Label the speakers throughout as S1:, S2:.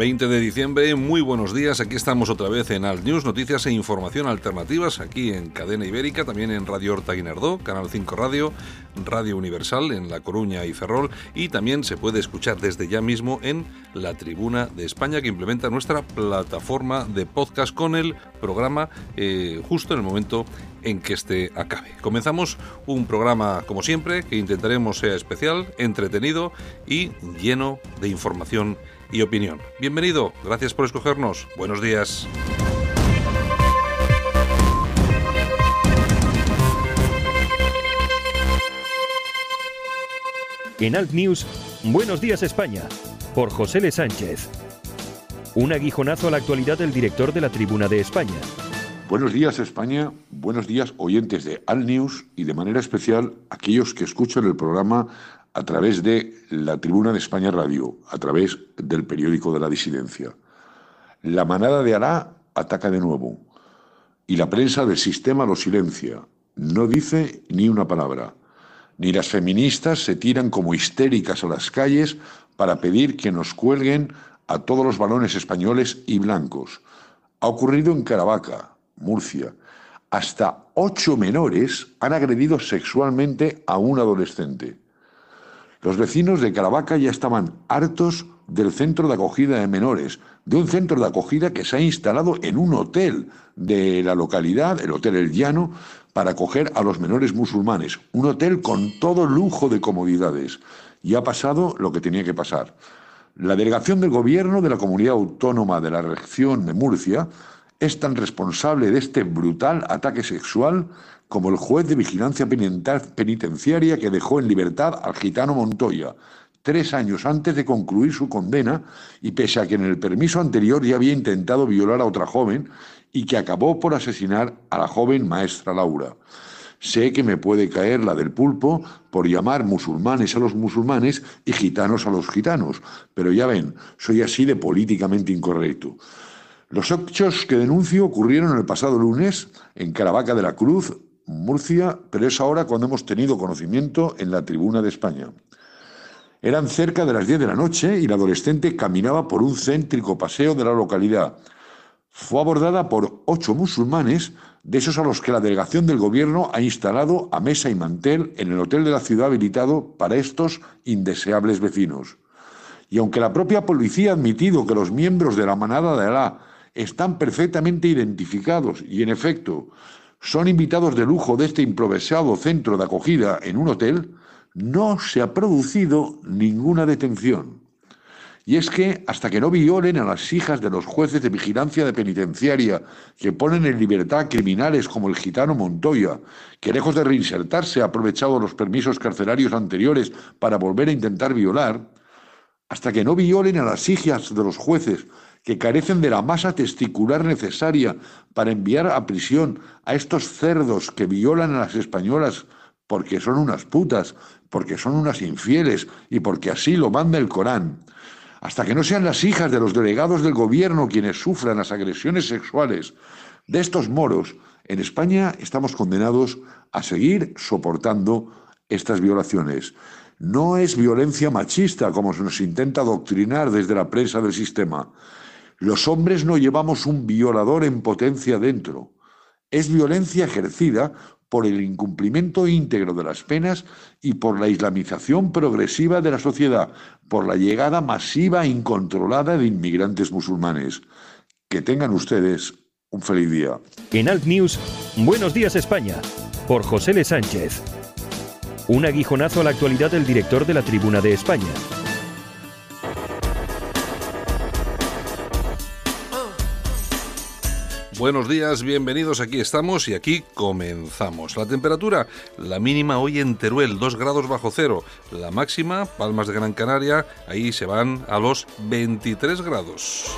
S1: 20 de diciembre, muy buenos días. Aquí estamos otra vez en Alt News, noticias e información alternativas, aquí en Cadena Ibérica, también en Radio Horta Guinardó, Canal 5 Radio, Radio Universal en La Coruña y Ferrol, y también se puede escuchar desde ya mismo en La Tribuna de España, que implementa nuestra plataforma de podcast con el programa eh, justo en el momento en que este acabe. Comenzamos un programa, como siempre, que intentaremos sea especial, entretenido y lleno de información y opinión. Bienvenido, gracias por escogernos. Buenos días.
S2: En Alt News, Buenos días España, por José L. Sánchez. Un aguijonazo a la actualidad del director de la Tribuna de España.
S3: Buenos días España, buenos días oyentes de Alt News y de manera especial aquellos que escuchan el programa a través de la Tribuna de España Radio, a través del periódico de la disidencia. La manada de Alá ataca de nuevo y la prensa del sistema lo silencia, no dice ni una palabra. Ni las feministas se tiran como histéricas a las calles para pedir que nos cuelguen a todos los balones españoles y blancos. Ha ocurrido en Caravaca, Murcia. Hasta ocho menores han agredido sexualmente a un adolescente. Los vecinos de Caravaca ya estaban hartos del centro de acogida de menores, de un centro de acogida que se ha instalado en un hotel de la localidad, el Hotel El Llano, para acoger a los menores musulmanes. Un hotel con todo lujo de comodidades. Y ha pasado lo que tenía que pasar. La delegación del gobierno de la comunidad autónoma de la región de Murcia es tan responsable de este brutal ataque sexual como el juez de vigilancia penitenciaria que dejó en libertad al gitano Montoya, tres años antes de concluir su condena y pese a que en el permiso anterior ya había intentado violar a otra joven y que acabó por asesinar a la joven maestra Laura. Sé que me puede caer la del pulpo por llamar musulmanes a los musulmanes y gitanos a los gitanos, pero ya ven, soy así de políticamente incorrecto. Los hechos que denuncio ocurrieron el pasado lunes en Caravaca de la Cruz, Murcia, pero es ahora cuando hemos tenido conocimiento en la tribuna de España. Eran cerca de las 10 de la noche y la adolescente caminaba por un céntrico paseo de la localidad. Fue abordada por ocho musulmanes, de esos a los que la delegación del gobierno ha instalado a mesa y mantel en el hotel de la ciudad habilitado para estos indeseables vecinos. Y aunque la propia policía ha admitido que los miembros de la manada de Alá están perfectamente identificados y, en efecto, son invitados de lujo de este improvisado centro de acogida en un hotel, no se ha producido ninguna detención. Y es que hasta que no violen a las hijas de los jueces de vigilancia de penitenciaria que ponen en libertad criminales como el gitano Montoya, que lejos de reinsertarse ha aprovechado los permisos carcelarios anteriores para volver a intentar violar, hasta que no violen a las hijas de los jueces que carecen de la masa testicular necesaria para enviar a prisión a estos cerdos que violan a las españolas porque son unas putas, porque son unas infieles y porque así lo manda el Corán. Hasta que no sean las hijas de los delegados del gobierno quienes sufran las agresiones sexuales de estos moros, en España estamos condenados a seguir soportando estas violaciones. No es violencia machista como se nos intenta doctrinar desde la prensa del sistema. Los hombres no llevamos un violador en potencia dentro. Es violencia ejercida por el incumplimiento íntegro de las penas y por la islamización progresiva de la sociedad, por la llegada masiva e incontrolada de inmigrantes musulmanes. Que tengan ustedes un feliz día.
S2: En Alt News, Buenos días España, por José L. Sánchez. Un aguijonazo a la actualidad del director de la Tribuna de España.
S1: Buenos días, bienvenidos, aquí estamos y aquí comenzamos. La temperatura, la mínima hoy en Teruel, 2 grados bajo cero. La máxima, Palmas de Gran Canaria, ahí se van a los 23 grados.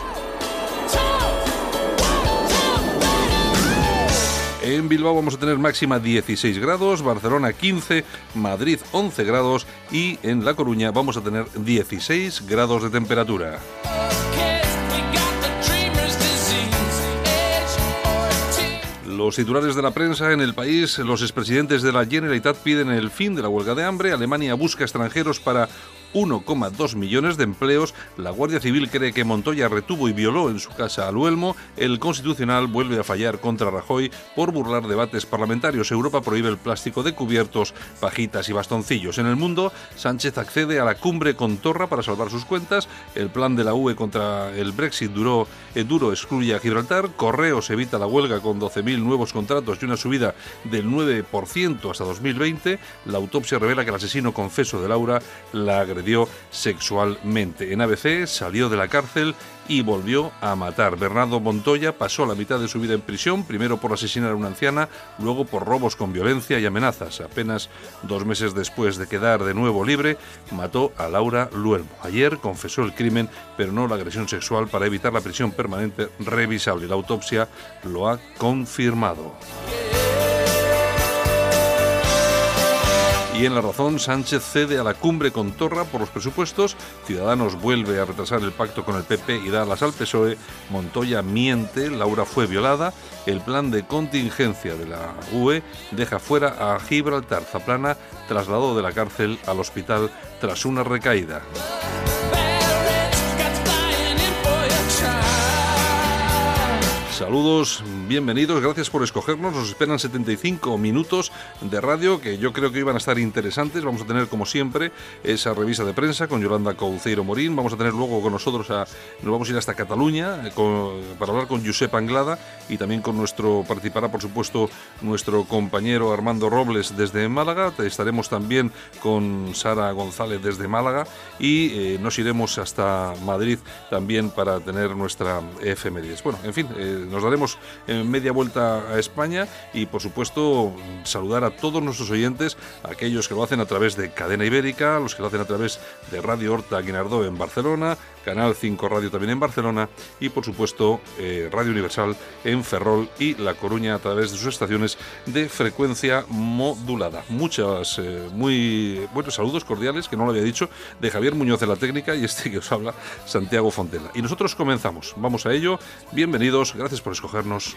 S1: En Bilbao vamos a tener máxima 16 grados, Barcelona 15, Madrid 11 grados y en La Coruña vamos a tener 16 grados de temperatura. Los titulares de la prensa en el país, los expresidentes de la Generalitat piden el fin de la huelga de hambre, Alemania busca extranjeros para 1,2 millones de empleos. La Guardia Civil cree que Montoya retuvo y violó en su casa a Luelmo. El Constitucional vuelve a fallar contra Rajoy por burlar debates parlamentarios. Europa prohíbe el plástico de cubiertos, pajitas y bastoncillos. En el mundo, Sánchez accede a la cumbre con Torra para salvar sus cuentas. El plan de la UE contra el Brexit duró, eh, duro excluye a Gibraltar. Correos evita la huelga con 12.000 nuevos contratos y una subida del 9% hasta 2020. La autopsia revela que el asesino confeso de Laura la agresión dio sexualmente. En ABC salió de la cárcel y volvió a matar. Bernardo Montoya pasó la mitad de su vida en prisión, primero por asesinar a una anciana, luego por robos con violencia y amenazas. Apenas dos meses después de quedar de nuevo libre, mató a Laura Luelmo. Ayer confesó el crimen, pero no la agresión sexual para evitar la prisión permanente revisable. La autopsia lo ha confirmado. Y en La Razón, Sánchez cede a la cumbre con Torra por los presupuestos, Ciudadanos vuelve a retrasar el pacto con el PP y da alas al PSOE, Montoya miente, Laura fue violada, el plan de contingencia de la UE deja fuera a Gibraltar. Zaplana trasladó de la cárcel al hospital tras una recaída. Saludos, bienvenidos, gracias por escogernos. Nos esperan 75 minutos de radio que yo creo que iban a estar interesantes. Vamos a tener, como siempre, esa revista de prensa con Yolanda Couceiro Morín. Vamos a tener luego con nosotros, a, nos vamos a ir hasta Cataluña eh, para hablar con Josep Anglada y también con nuestro, participará por supuesto nuestro compañero Armando Robles desde Málaga. Estaremos también con Sara González desde Málaga y eh, nos iremos hasta Madrid también para tener nuestra efemérides. Bueno, en fin. Eh, nos daremos media vuelta a España y por supuesto saludar a todos nuestros oyentes, aquellos que lo hacen a través de Cadena Ibérica, los que lo hacen a través de Radio Horta Guinardó en Barcelona, Canal 5 Radio también en Barcelona y por supuesto eh, Radio Universal en Ferrol y La Coruña a través de sus estaciones de frecuencia modulada. Muchas, eh, muy buenos saludos cordiales, que no lo había dicho, de Javier Muñoz de la técnica y este que os habla, Santiago Fontela. Y nosotros comenzamos, vamos a ello, bienvenidos, gracias por escogernos,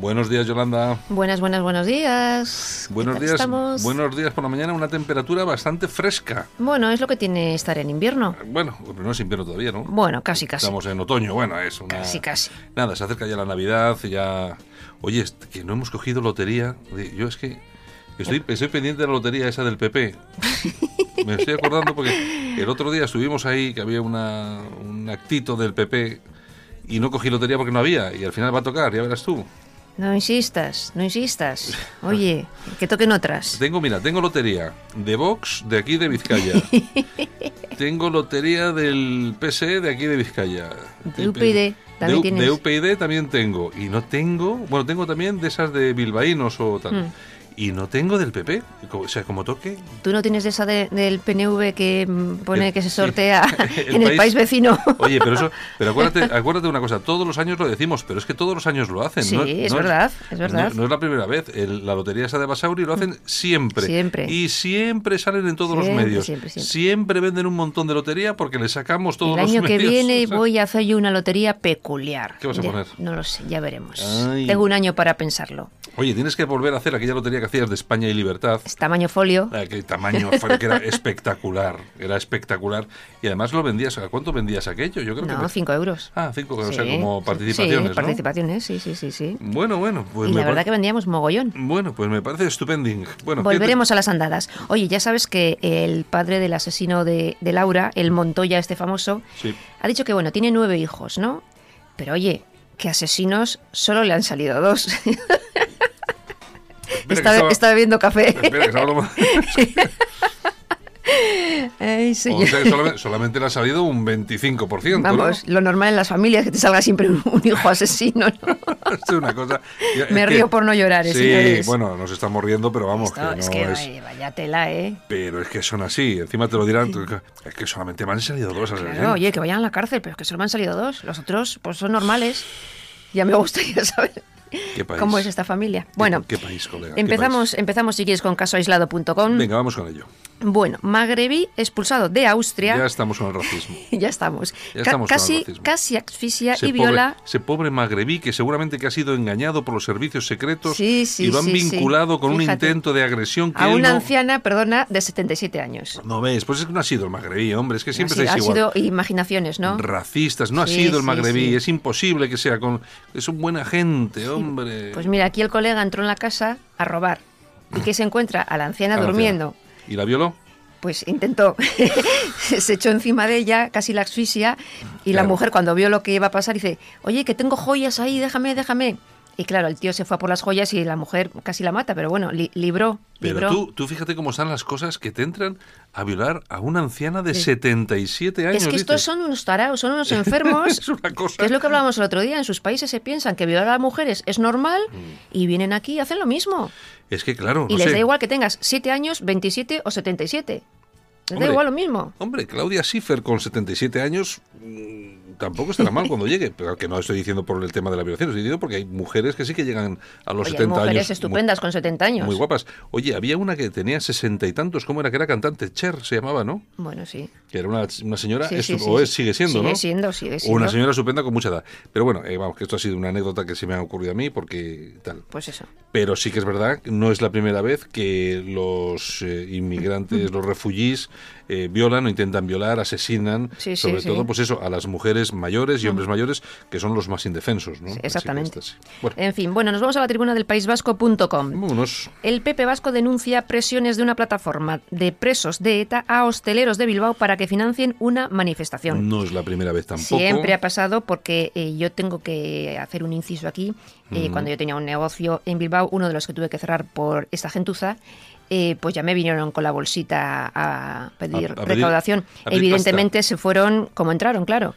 S1: Buenos días, Yolanda.
S4: Buenas, buenas, buenos días.
S1: Buenos días. Buenos días por la mañana, una temperatura bastante fresca.
S4: Bueno, es lo que tiene estar en invierno.
S1: Bueno, pero no es invierno todavía, ¿no?
S4: Bueno, casi, casi.
S1: Estamos en otoño, bueno, es una...
S4: Casi, casi.
S1: Nada, se acerca ya la Navidad, ya... Oye, que no hemos cogido lotería. Yo es que Estoy, pendiente de la lotería esa del PP. Me estoy acordando porque el otro día estuvimos ahí, que había una, un actito del PP y no cogí lotería porque no había. Y al final va a tocar, ya verás tú.
S4: No insistas, no insistas. Oye, que toquen otras.
S1: Tengo, mira, tengo lotería de Vox de aquí de Vizcaya. tengo lotería del PSE de aquí de Vizcaya.
S4: De UPyD. También
S1: de, de UPyD también tengo. Y no tengo, bueno, tengo también de esas de bilbaínos o tal. Mm y no tengo del PP. O sea, como toque.
S4: ¿Tú no tienes esa del PNV que mm, pone que se sortea en el país vecino?
S1: Oye, pero eso, pero acuérdate, acuérdate de una cosa, todos los años lo decimos, pero es que todos los años lo hacen.
S4: Sí, es, verdad, es, verdad.
S1: No, es la primera vez. la lotería esa de Basauri lo hacen siempre.
S4: Siempre.
S1: Y siempre salen en todos los medios. Siempre, siempre, venden un montón de lotería porque le sacamos todos
S4: los
S1: medios.
S4: El año que viene voy a hacer yo una lotería peculiar.
S1: ¿Qué vas a poner?
S4: No lo sé, ya veremos. Tengo un año para pensarlo.
S1: Oye, tienes que volver a hacer aquella lotería que hacías de España y Libertad.
S4: Es tamaño folio.
S1: Ah, tamaño folio, que era espectacular. Era espectacular. Y además lo vendías. ¿A cuánto vendías aquello? Yo creo
S4: no, 5 euros.
S1: Ah, 5 euros, o sea, como participaciones.
S4: Sí, participaciones, sí, sí, sí, sí.
S1: Bueno, bueno.
S4: Pues y la verdad que vendíamos mogollón.
S1: Bueno, pues me parece estupending. Bueno,
S4: Volveremos a las andadas. Oye, ya sabes que el padre del asesino de, de Laura, el Montoya, este famoso, ha dicho que, bueno, tiene nueve hijos, ¿no? Pero oye, que asesinos solo le han salido dos. está, bebiendo café. Espera, que
S1: Ay, o sea solamente, le ha salido un 25%. Vamos,
S4: lo normal en las familias es que te salga siempre un, hijo asesino.
S1: es una cosa.
S4: Me río por no llorar, ¿eh,
S1: Sí, bueno, nos estamos riendo, pero vamos.
S4: que no es que vaya tela, ¿eh?
S1: Pero es que son así. Encima te lo dirán. Es que solamente me han salido dos.
S4: oye, que vayan a la cárcel, pero es que solo me han salido dos. Los otros, pues son normales. Ya me gustaría saber. ¿Cómo es esta familia? Bueno,
S1: ¿Qué, país, colega?
S4: Empezamos, empezamos si quieres con casoaislado.com.
S1: Venga, vamos con ello.
S4: Bueno, magrebí expulsado de Austria.
S1: Ya estamos con el racismo.
S4: ya estamos. casi, casi asfixia y viola.
S1: ese pobre magrebí que seguramente que ha sido engañado por los servicios secretos y lo han vinculado con un intento de agresión
S4: a una anciana, perdona, de 77 años.
S1: No ves, pues es que no ha sido el magrebí, hombre, es que siempre no, ha
S4: sido imaginaciones, ¿no?
S1: Racistas, no ha sido el magrebí, es imposible que sea con es un buen agente, hombre.
S4: Pues mira, aquí el colega entró en la casa a robar y que se encuentra a la anciana durmiendo.
S1: ¿Y la violó?
S4: Pues intentó, se echó encima de ella, casi la asfixia, y la mujer cuando vio lo que iba a pasar dice, oye, que tengo joyas ahí, déjame, déjame. Y claro, el tío se fue a por las joyas y la mujer casi la mata, pero bueno, libró.
S1: Pero Tú, tú fíjate cómo están las cosas que te entran a violar a una anciana de 77 años.
S4: Es que estos son unos tarados, son unos enfermos.
S1: es una cosa.
S4: Que es lo que hablábamos el otro día. En sus países se piensan que violar a mujeres es normal mm. y vienen aquí y hacen lo mismo.
S1: Es que claro.
S4: Y les da igual que tengas 7 años, 27 o 77. Les da igual lo mismo.
S1: Hombre, Claudia Schiffer con 77 años tampoco estará mal cuando llegue, pero que no estoy diciendo por el tema de la violación, estoy diciendo porque hay mujeres que sí que llegan a los 70 hay
S4: mujeres estupendas con 70 años.
S1: Muy guapas. Oye, había una que tenía 60 y tantos, ¿cómo era? Que era cantante, Cher se llamaba, ¿no?
S4: Bueno, sí.
S1: Que era una, señora, o es, sigue siendo,
S4: ¿no?
S1: Sigue
S4: siendo, sigue siendo.
S1: Una señora estupenda con mucha edad. Pero bueno, eh, vamos, que esto ha sido una anécdota que se me ha ocurrido a mí porque tal.
S4: Pues eso.
S1: Pero sí que es verdad, no es la primera vez que los eh, inmigrantes, los refugiés, eh, violan o intentan violar, asesinan, sobre todo, pues eso, a las mujeres mayores y hombres mayores, que son los más indefensos. ¿no?
S4: exactamente. En fin, bueno, nos vamos a la tribuna del País Vasco.com. El PP Vasco denuncia presiones de una plataforma de presos de ETA a hosteleros de Bilbao para que financien una manifestación.
S1: No es la primera vez tampoco.
S4: Siempre ha pasado porque eh, yo tengo que hacer un inciso aquí. Eh, cuando yo tenía un negocio en Bilbao, uno de los que tuve que cerrar por esta gentuza, eh, pues ya me vinieron con la bolsita a pedir, recaudación. Evidentemente se fueron como entraron, claro.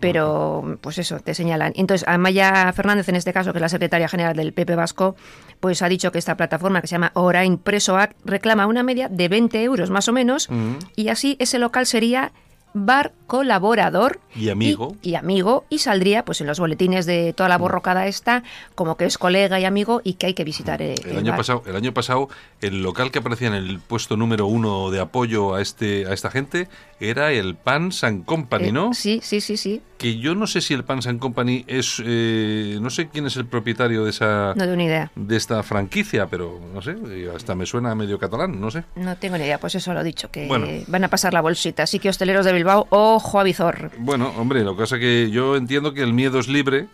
S4: Pero, pues eso, te señalan. Entonces, Amaya Fernández, en este caso, que es la secretaria general del PP Vasco, pues ha dicho que esta plataforma que se llama Orain Presoac reclama una media de 20 euros más o menos, y así ese local sería bar colaborador
S1: y amigo
S4: y, amigo y saldría pues en los boletines de toda la borrocada esta como que es colega y amigo y que hay que visitar el,
S1: año pasado el año pasado el local que aparecía en el puesto número uno de apoyo a este a esta gente era el Pans and Company, eh, ¿no?
S4: sí, sí, sí, sí.
S1: Que yo no sé si el Pans and Company es, eh, no sé quién es el propietario de esa,
S4: no tengo ni idea,
S1: de esta franquicia, pero no sé, hasta me suena medio catalán, no sé.
S4: No tengo ni idea, pues eso lo he dicho, que van a pasar la bolsita, así que hosteleros de Bilbao, ojo a visor.
S1: Bueno, hombre, lo que pasa que yo entiendo que el miedo es libre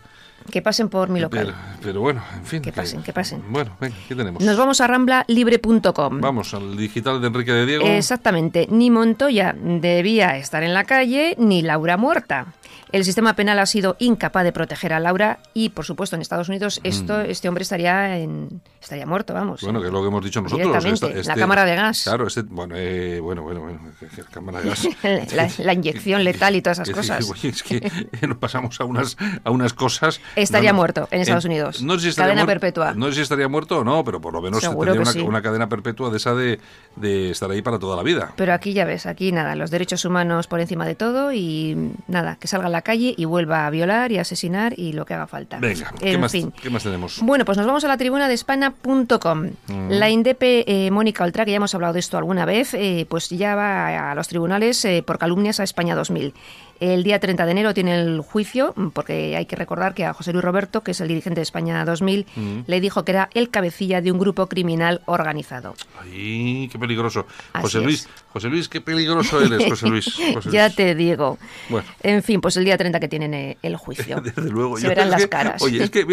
S4: que pasen por mi local.
S1: Pero, bueno, en fin.
S4: Que pasen, que, pasen.
S1: Bueno, venga, ¿qué tenemos?
S4: Nos vamos a ramblalibre.com.
S1: Vamos al digital de Enrique de Diego.
S4: Exactamente. Ni Montoya debía estar en la calle, ni Laura muerta. El sistema penal ha sido incapaz de proteger a Laura y, por supuesto, en Estados Unidos esto, mm. este hombre estaría en, estaría muerto, vamos.
S1: Bueno, que es lo que hemos dicho nosotros.
S4: Directamente, la este cámara de gas.
S1: Claro, este, bueno, eh, bueno, bueno, bueno, cámara de gas.
S4: la, inyección letal y todas esas cosas.
S1: es que nos pasamos a unas, a unas cosas...
S4: Estaría muerto en Estados Unidos.
S1: No sé si estaría cadena perpetua. No sé si estaría muerto o no, pero por lo menos tendría una, una, cadena perpetua de esa de, de estar ahí para toda la vida.
S4: Pero aquí ya ves, aquí nada, los derechos humanos por encima de todo y nada, que salga a la calle y vuelva a violar y asesinar y lo que haga falta.
S1: Venga, ¿qué, más, ¿qué más tenemos?
S4: Bueno, pues nos vamos a la tribuna de España.com. Mm. La INDEP eh, Mónica Oltra, que ya hemos hablado de esto alguna vez, eh, pues ya va a los tribunales eh, por calumnias a España 2000. El día 30 de enero tiene el juicio, porque hay que recordar que a José Luis Roberto, que es el dirigente de España 2000, mm. le dijo que era el cabecilla de un grupo criminal organizado.
S1: ¡Ay, qué peligroso! José Luis, José Luis, qué peligroso eres, José Luis.
S4: ya te digo. Bueno. En fin, pues el día 30 que tienen eh, el juicio.
S1: Desde luego.
S4: Se verán las caras.
S1: Oye, es que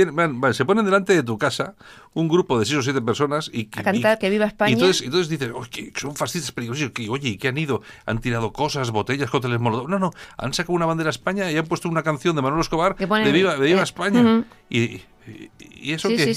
S1: se ponen delante de tu casa un grupo de seis o siete personas y...
S4: A cantar que viva España.
S1: Y entonces, entonces dicen, oye, son fascistas peligrosos. oye, ¿y qué han ido? Han tirado cosas, botellas, cócteles molotov. No, no, han han sacado una bandera España y han puesto una canción de Manuel Escobar de Viva, de Viva
S4: eh,
S1: España. Y- y eso qué?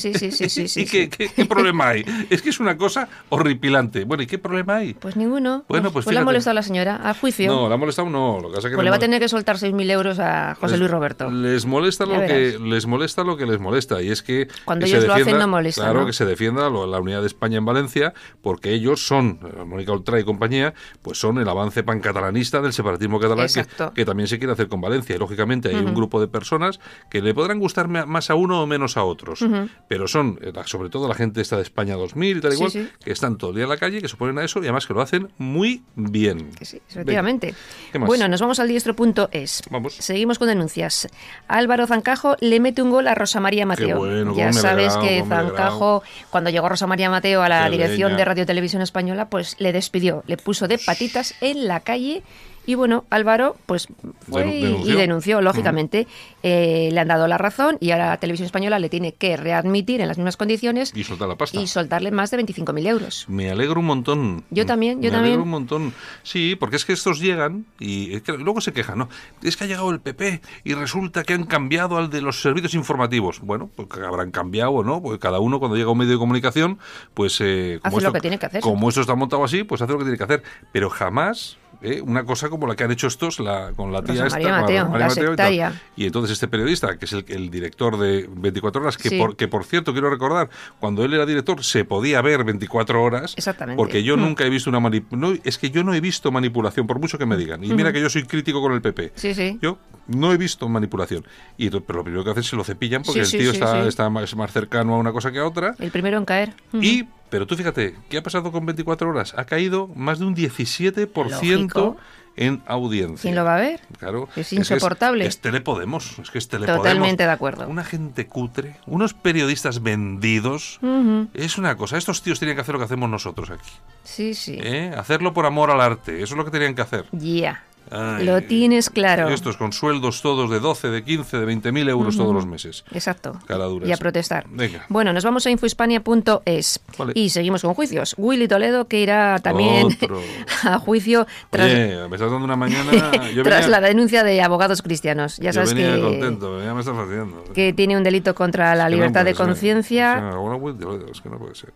S1: ¿Y qué, problema hay? Es que es una cosa horripilante. Bueno, ¿y qué problema hay?
S4: Pues ninguno.
S1: Bueno, pues
S4: le ha
S1: fíjate.
S4: molestado a la señora, al juicio.
S1: No, la ha molestado no. Lo que pasa que
S4: pues le va a tener que soltar 6.000 euros a José
S1: les-
S4: Luis Roberto.
S1: Les molesta
S4: Ya
S1: lo que les molesta lo que les molesta y es que
S4: Cuando
S1: que
S4: ellos
S1: se
S4: lo hacen, no molesta,
S1: Claro
S4: ¿no?
S1: que se defienda lo- la unidad de España en Valencia porque ellos son eh, Mónica Oltra y compañía, pues son el avance pancatalanista del separatismo catalán que, también se quiere hacer con Valencia y lógicamente hay un grupo de personas que le podrán gustar ma- más a uno o menos a otros, pero son eh, sobre todo la gente esta de España 2000 y tal
S4: Sí,
S1: igual
S4: sí.
S1: que están todo el día en la calle, que se ponen a eso y además que lo hacen muy bien.
S4: Sí, efectivamente. Bueno, nos vamos al diestro.es.
S1: Vamos.
S4: Seguimos con denuncias. Álvaro Zancajo le mete un gol a Rosa María Mateo.
S1: bueno,
S4: ya sabes que Zancajo, cuando llegó Rosa María Mateo a la
S1: Qué
S4: dirección
S1: leña.
S4: de Radio Televisión Española, pues le despidió, le puso de patitas en la calle. Y bueno, Álvaro pues fue y-
S1: denunció.
S4: y denunció, lógicamente. Eh, le han dado la razón y ahora la Televisión Española le tiene que readmitir en las mismas condiciones
S1: Y soltar la pasta.
S4: y soltarle más de 25.000 euros.
S1: Me alegro un montón.
S4: Yo también, yo
S1: Me
S4: también.
S1: alegro un montón. Sí, porque es que estos llegan y luego se quejan, ¿no? Es que ha llegado el PP y resulta que han cambiado al de los servicios informativos. Bueno, pues habrán cambiado o no, porque cada uno cuando llega a un medio de comunicación, pues... eh,
S4: Hace lo que tiene que hacer.
S1: Como esto está montado así, pues hace lo que tiene que hacer. Pero jamás... eh, una cosa como la que han hecho estos la, con la tía
S4: Rosa
S1: esta,
S4: María Mateo, la
S1: Mateo y tal.
S4: sectaria.
S1: Y entonces este periodista, que es el, el director de 24 horas, que,
S4: Sí.
S1: por, que por cierto quiero recordar, cuando él era director se podía ver 24 horas.
S4: Exactamente.
S1: Porque yo
S4: Mm.
S1: nunca he visto una manipulación. es que yo no he visto manipulación, por mucho que me digan. Y mira que yo soy crítico con el PP.
S4: Sí, sí.
S1: Yo no he visto manipulación. Y, pero lo primero que hacen es se lo cepillan porque el tío está, está más, más cercano a una cosa que a otra.
S4: El primero en caer.
S1: Y, pero tú fíjate, ¿qué ha pasado con 24 horas? Ha caído más de un 17%
S4: Lógico.
S1: en audiencia.
S4: ¿Quién lo va a ver?
S1: Claro.
S4: Es
S1: que
S4: insoportable.
S1: Es, Telepodemos. Es que es Telepodemos.
S4: Totalmente de acuerdo.
S1: Una gente cutre, unos periodistas vendidos. Es una cosa. Estos tíos tenían que hacer lo que hacemos nosotros aquí.
S4: Sí, sí.
S1: ¿eh? Hacerlo por amor al arte. Eso es lo que tenían que hacer.
S4: Ya.
S1: Ay,
S4: Lo tienes claro.
S1: Estos con sueldos todos de 12, de 15, de 20 mil euros todos los meses.
S4: Exacto.
S1: Caraduras.
S4: Y a protestar.
S1: Venga.
S4: Bueno, nos vamos a infohispania.es
S1: Vale.
S4: y seguimos con juicios. Willy Toledo que irá también
S1: Otro.
S4: a juicio tras,
S1: Oye, me estás dando una mañana. Yo
S4: tras
S1: venía,
S4: la denuncia de abogados cristianos. Ya
S1: yo
S4: sabes
S1: venía
S4: que,
S1: contento, ya me estás haciendo.
S4: que tiene un delito contra la
S1: Es que no
S4: libertad de conciencia.
S1: Es que no puede ser.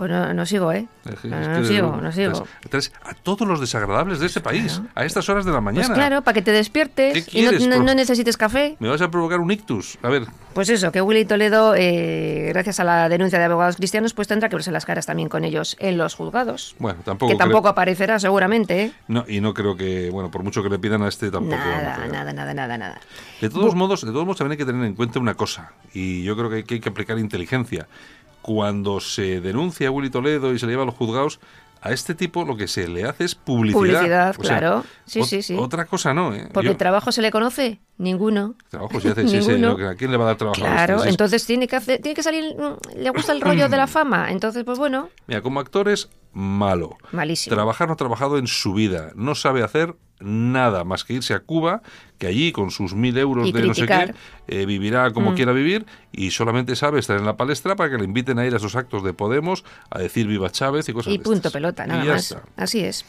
S4: Pues no, no sigo, ¿eh? No, sigo, no sigo.
S1: traes a todos los desagradables de este país, a estas horas de la mañana.
S4: Pues claro, para que te despiertes
S1: ¿Qué
S4: y no,
S1: quieres,
S4: no- necesites café.
S1: Me vas a provocar un ictus. A ver,
S4: Pues eso, que Willy Toledo, eh, gracias a la denuncia de abogados cristianos, pues tendrá que verse las caras también con ellos en los juzgados.
S1: bueno, tampoco.
S4: que
S1: creo-
S4: tampoco aparecerá seguramente, ¿eh?
S1: No, y no creo que, bueno, por mucho que le pidan a este tampoco.
S4: Nada, nada, nada, nada, nada.
S1: De todos modos, de todos modos también hay que tener en cuenta una cosa, y yo creo que, hay que aplicar inteligencia. Cuando se denuncia a Willy Toledo y se le lleva a los juzgados, a este tipo lo que se le hace es publicidad.
S4: Publicidad,
S1: O sea,
S4: claro. Sí, sí, sí.
S1: Otra cosa no, ¿eh?
S4: Porque
S1: Yo-
S4: el trabajo se le conoce, ninguno.
S1: trabajo se hace, sí, sí, ¿a quién le va a dar trabajo? a
S4: Claro,
S1: estos? Es-
S4: entonces tiene que hacer, tiene que salir, mm, le gusta el rollo de la fama, entonces pues bueno,
S1: Mira, como actor es malo.
S4: malísimo.
S1: Trabajar no ha trabajado en su vida. No sabe hacer nada más que irse a Cuba, que allí con sus mil euros
S4: Y
S1: de no sé qué, eh, vivirá como quiera vivir y solamente sabe estar en la palestra para que le inviten a ir a esos actos de Podemos a decir viva Chávez y cosas
S4: y
S1: de
S4: punto
S1: estas.
S4: pelota,
S1: Y
S4: nada más.
S1: está.
S4: Así es.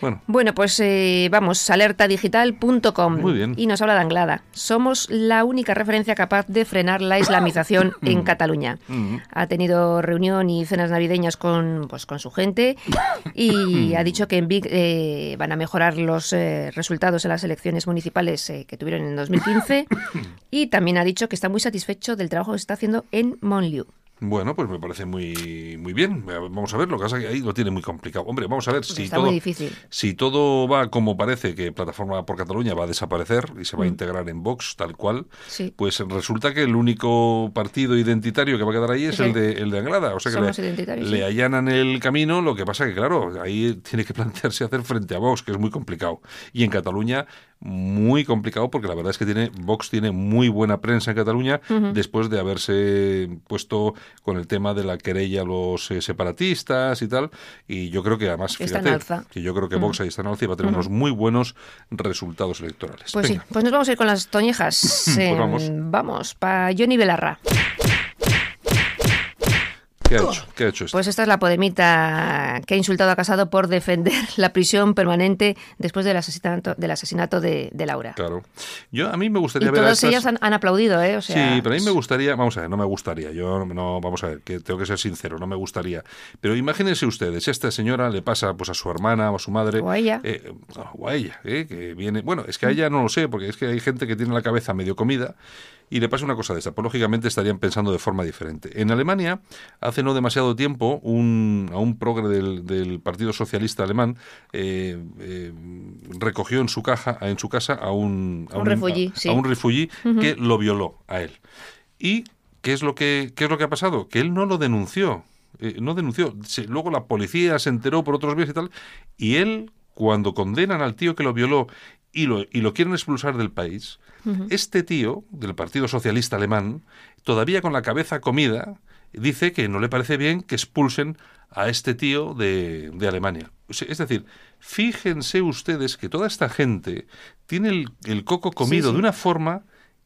S1: Bueno,
S4: Bueno, pues eh, vamos, alertadigital.com.
S1: Muy bien.
S4: Y nos habla de Anglada. Somos la única referencia capaz de frenar la islamización en Cataluña.
S1: Mm.
S4: Ha tenido reunión y cenas navideñas con, pues, con su gente y ha dicho que en Vic eh, van a mejorar los eh, resultados en las elecciones municipales eh, que tuvieron en 2015 y también ha dicho que está muy satisfecho del trabajo que se está haciendo en Monliu.
S1: Bueno, pues me parece muy muy bien. Vamos a ver, lo que pasa es que ahí lo tiene muy complicado. Hombre, vamos a ver si
S4: está
S1: todo
S4: muy difícil.
S1: Si todo va como parece que Plataforma por Cataluña va a desaparecer y se va a integrar en Vox tal cual,
S4: Mm. Sí.
S1: pues resulta que el único partido identitario que va a quedar ahí es
S4: Sí.
S1: el de, el de Anglada. O sea que
S4: Somos
S1: le, le
S4: sí.
S1: allanan el camino, lo que pasa que, claro, ahí tiene que plantearse hacer frente a Vox, que es muy complicado. Y en Cataluña, muy complicado, porque la verdad es que tiene Vox tiene muy buena prensa en Cataluña después de haberse puesto con el tema de la querella a los eh, separatistas y tal. Y yo creo que además,
S4: Está en
S1: fíjate,
S4: alza.
S1: que yo creo que Vox ahí está en alza y va a tener unos muy buenos resultados electorales.
S4: Pues
S1: Venga.
S4: sí, pues nos vamos a ir con las toñejas.
S1: Pues vamos.
S4: vamos, para Johnny Belarra.
S1: ¿Qué ha hecho? ¿Qué ha hecho esto?
S4: Pues esta es la podemita que ha insultado a Casado por defender la prisión permanente después del asesinato, del asesinato de, de Laura.
S1: Claro. Yo, a mí me gustaría
S4: y
S1: ver a
S4: todas
S1: estas-
S4: ellas han, han aplaudido, ¿eh? O sea,
S1: sí, pero a mí me gustaría, vamos a ver, no me gustaría, yo no, vamos a ver, que tengo que ser sincero, no me gustaría. Pero imagínense ustedes, esta señora le pasa pues a su hermana o a su madre.
S4: O a ella.
S1: eh, o a ella, eh, que viene. Bueno, es que a ella no lo sé, porque es que hay gente que tiene la cabeza medio comida y le pasa una cosa de esta. Pues lógicamente estarían pensando de forma diferente. En Alemania, hace no demasiado tiempo, un, a un progre del, del Partido Socialista Alemán eh, eh, recogió en su caja, en su casa a un, a
S4: Un refugi,
S1: a-
S4: sí.
S1: a un refugi que lo violó a él. ¿Y qué es lo que, qué es lo que ha pasado? Que él no lo denunció. eh, no denunció. Se- luego la policía se enteró por otros vías y tal. Y él, cuando condenan al tío que lo violó y lo, y lo quieren expulsar del país, este tío del Partido Socialista Alemán, todavía con la cabeza comida, dice que no le parece bien que expulsen a este tío de, de Alemania. Es decir, fíjense ustedes que toda esta gente tiene el, el coco comido
S4: sí.
S1: de una forma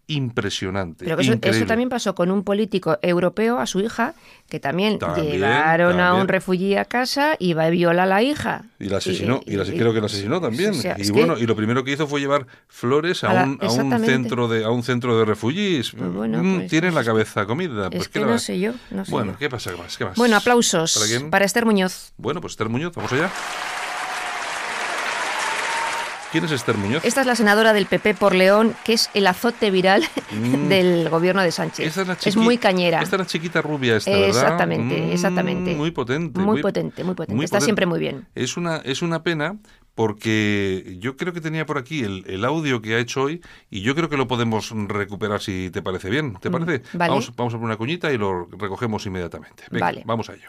S1: impresionante.
S4: Pero eso, eso también pasó con un político europeo a su hija, que también,
S1: También,
S4: llevaron a
S1: también.
S4: un refugi a casa y va y viola a la hija.
S1: Y la asesinó, y, la,
S4: y-
S1: creo que la asesinó también.
S4: o sea,
S1: y bueno,
S4: que-
S1: y lo primero que hizo fue llevar flores a,
S4: A la-
S1: un, a un centro de a un centro de refugiés.
S4: Pues bueno,
S1: Mm,
S4: pues-
S1: Tienen la cabeza comida. Pues
S4: es
S1: ¿qué
S4: que no sé yo, no sé
S1: Bueno,
S4: yo.
S1: ¿qué pasa? ¿Qué más? ¿Qué más?
S4: Bueno, aplausos
S1: ¿Para quién?
S4: para Esther Muñoz.
S1: Bueno, pues Esther Muñoz, vamos allá. ¿Quién es Esther Muñoz?
S4: Esta es la senadora del PP por León, que es el azote viral
S1: Mm.
S4: del gobierno de Sánchez.
S1: Esta es, la
S4: es
S1: chiqui-
S4: muy cañera.
S1: Esta es la chiquita rubia esta, ¿verdad?
S4: Exactamente,
S1: Mm,
S4: exactamente.
S1: Muy potente.
S4: Muy potente, muy potente. Está siempre muy bien.
S1: Es una, es una pena porque yo creo que tenía por aquí el, el audio que ha hecho hoy y yo creo que lo podemos recuperar si te parece bien. ¿Te parece?
S4: Mm, vale.
S1: Vamos, vamos a poner una cuñita y lo recogemos inmediatamente. Venga,
S4: Vale.
S1: vamos a ello.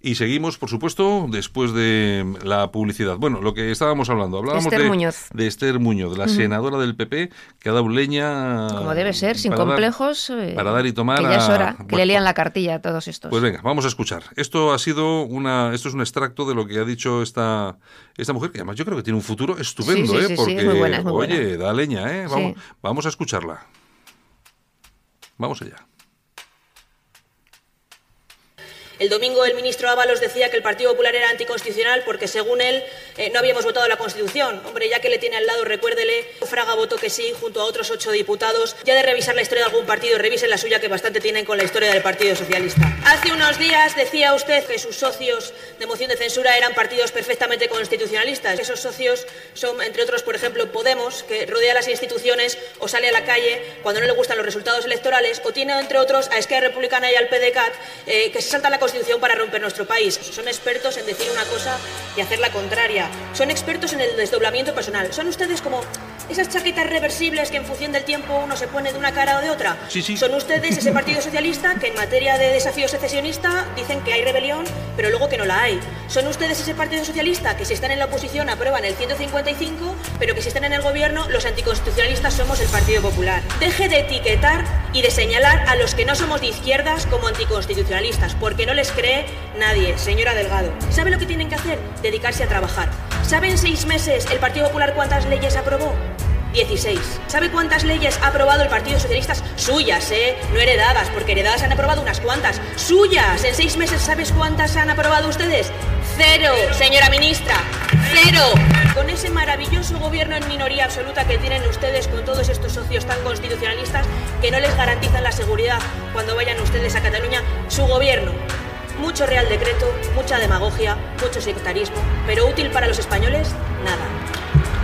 S1: Y seguimos, por supuesto, después de la publicidad. Bueno, lo que estábamos hablando, hablábamos
S4: Esther
S1: de,
S4: Muñoz.
S1: de Esther Muñoz, de la senadora del PP, que ha dado leña...
S4: Como debe ser, sin
S1: dar-
S4: complejos. eh,
S1: para dar y tomar
S4: Que ya es
S1: a-
S4: hora que
S1: bueno,
S4: le lean la cartilla a todos estos.
S1: Pues venga, vamos a escuchar. Esto ha sido una, esto es un extracto de lo que ha dicho esta, esta mujer, que además yo creo que tiene un futuro estupendo,
S4: Sí, sí,
S1: ¿eh?
S4: sí,
S1: Porque,
S4: es muy buena, es muy
S1: oye,
S4: buena.
S1: da leña, ¿eh? Vamos, vamos a escucharla. Vamos allá.
S5: El domingo el ministro Ábalos decía que el Partido Popular era anticonstitucional porque, según él, eh, no habíamos votado la Constitución. Hombre, ya que le tiene al lado, recuérdele, Fraga votó que sí, junto a otros ocho diputados. Ya de revisar la historia de algún partido, revisen la suya, que bastante tienen con la historia del Partido Socialista. Hace unos días decía usted que sus socios de moción de censura eran partidos perfectamente constitucionalistas. Esos socios son, entre otros, por ejemplo, Podemos, que rodea las instituciones o sale a la calle cuando no le gustan los resultados electorales, o tiene, entre otros, a Esquerra Republicana y al PDCAT, eh, que se salta la Constitución para romper nuestro país. Son expertos en decir una cosa y hacer la contraria. Son expertos en el desdoblamiento personal. Son ustedes como esas chaquetas reversibles que en función del tiempo uno se pone de una cara o de otra.
S1: Sí, sí.
S5: Son ustedes ese Partido Socialista que en materia de desafío secesionista dicen que hay rebelión, pero luego que no la hay. Son ustedes ese Partido Socialista que si están en la oposición aprueban el 155, pero que si están en el gobierno los anticonstitucionalistas somos el Partido Popular. Deje de etiquetar y de señalar a los que no somos de izquierdas como anticonstitucionalistas, porque no les cree nadie, señora Delgado. ¿Sabe lo que tienen que hacer? Dedicarse a trabajar. ¿Sabe en seis meses el Partido Popular cuántas leyes aprobó? 16. ¿Sabe cuántas leyes ha aprobado el Partido Socialista? Suyas, ¿eh? No heredadas, porque heredadas han aprobado unas cuantas. Suyas. En seis meses, ¿sabes cuántas han aprobado ustedes? Cero, señora ministra. Cero. Con ese maravilloso gobierno en minoría absoluta que tienen ustedes con todos estos socios tan constitucionalistas que no les garantizan la seguridad cuando vayan ustedes a Cataluña, su gobierno mucho Real Decreto, mucha demagogia, mucho sectarismo, pero útil para los españoles, nada.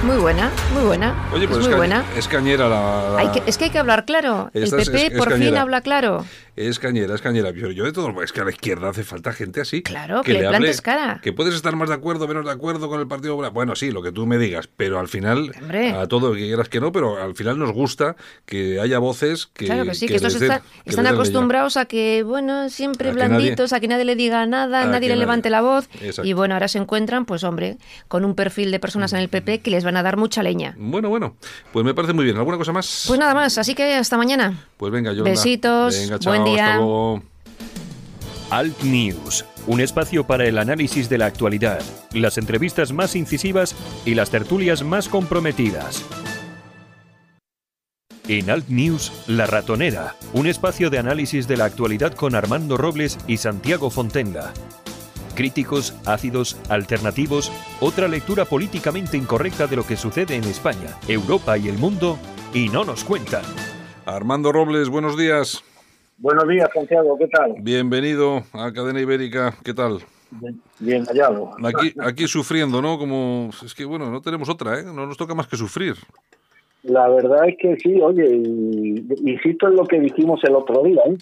S4: Muy buena, muy buena.
S1: Oye,
S4: es
S1: pues
S4: muy buena.
S1: es cañera la... la-
S4: Hay que- es que hay que hablar claro. El
S1: Esta es-
S4: PP
S1: es- es
S4: por fin habla claro.
S1: Es cañera, es cañera. Yo, yo de modos, es que a la izquierda hace falta gente así.
S4: Claro, que le
S1: hable-
S4: plantes cara.
S1: Que puedes estar más de acuerdo, menos de acuerdo con el Partido Popular. Bueno, sí, lo que tú me digas, pero al final,
S4: Hombre.
S1: a todo que quieras que no, pero al final nos gusta que haya voces que.
S4: claro que sí, que, estos
S1: den-
S4: están, acostumbrados a que, bueno, siempre
S1: A que nadie-
S4: blanditos, a que nadie le diga nada,
S1: A
S4: nadie le levante la voz.
S1: Exacto.
S4: Y bueno, ahora se encuentran, pues hombre, con un perfil de personas en el PP que les van a dar mucha leña.
S1: Bueno, bueno, pues me parece muy bien. ¿Alguna cosa más?
S4: Pues nada más, así que hasta mañana.
S1: Pues venga, Yolanda.
S4: Besitos,
S1: Venga, chao,
S4: buen día.
S1: hasta luego.
S2: Alt News, un espacio para el análisis de la actualidad, las entrevistas más incisivas y las tertulias más comprometidas. En Alt News, La Ratonera, un espacio de análisis de la actualidad con Armando Robles y Santiago Fontenga. Críticos, ácidos, alternativos, otra lectura políticamente incorrecta de lo que sucede en España, Europa y el mundo, y no nos cuentan.
S1: Armando Robles, buenos días.
S6: Buenos días, Santiago, ¿qué tal?
S1: Bienvenido a Cadena Ibérica, ¿qué tal?
S6: Bien, hallado.
S1: Aquí, aquí sufriendo, ¿no? Como es que bueno, no tenemos otra, ¿eh? No nos toca más que sufrir.
S6: La verdad es que sí, oye, y, insisto en lo que dijimos el otro día, ¿eh?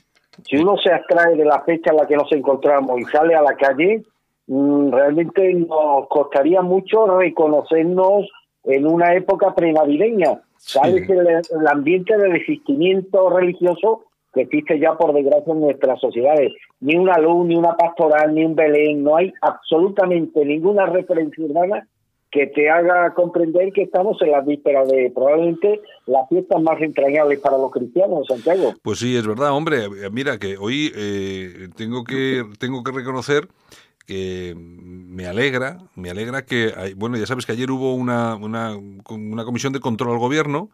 S6: Si uno se abstrae de la fecha en la que nos encontramos y sale a la calle, mm, realmente nos costaría mucho reconocernos en una época prenavideña. Sabes que el, el ambiente de desistimiento religioso que existe ya por desgracia en nuestras sociedades. Ni una luz, ni una pastoral, ni un Belén, no hay absolutamente ninguna referencia urbana que te haga comprender que estamos en las vísperas de probablemente las fiestas más entrañables para los cristianos, Santiago.
S1: Pues sí, es verdad, hombre. Mira que hoy eh, tengo que tengo que reconocer que me alegra, me alegra que, bueno, ya sabes que ayer hubo una, una comisión de control al gobierno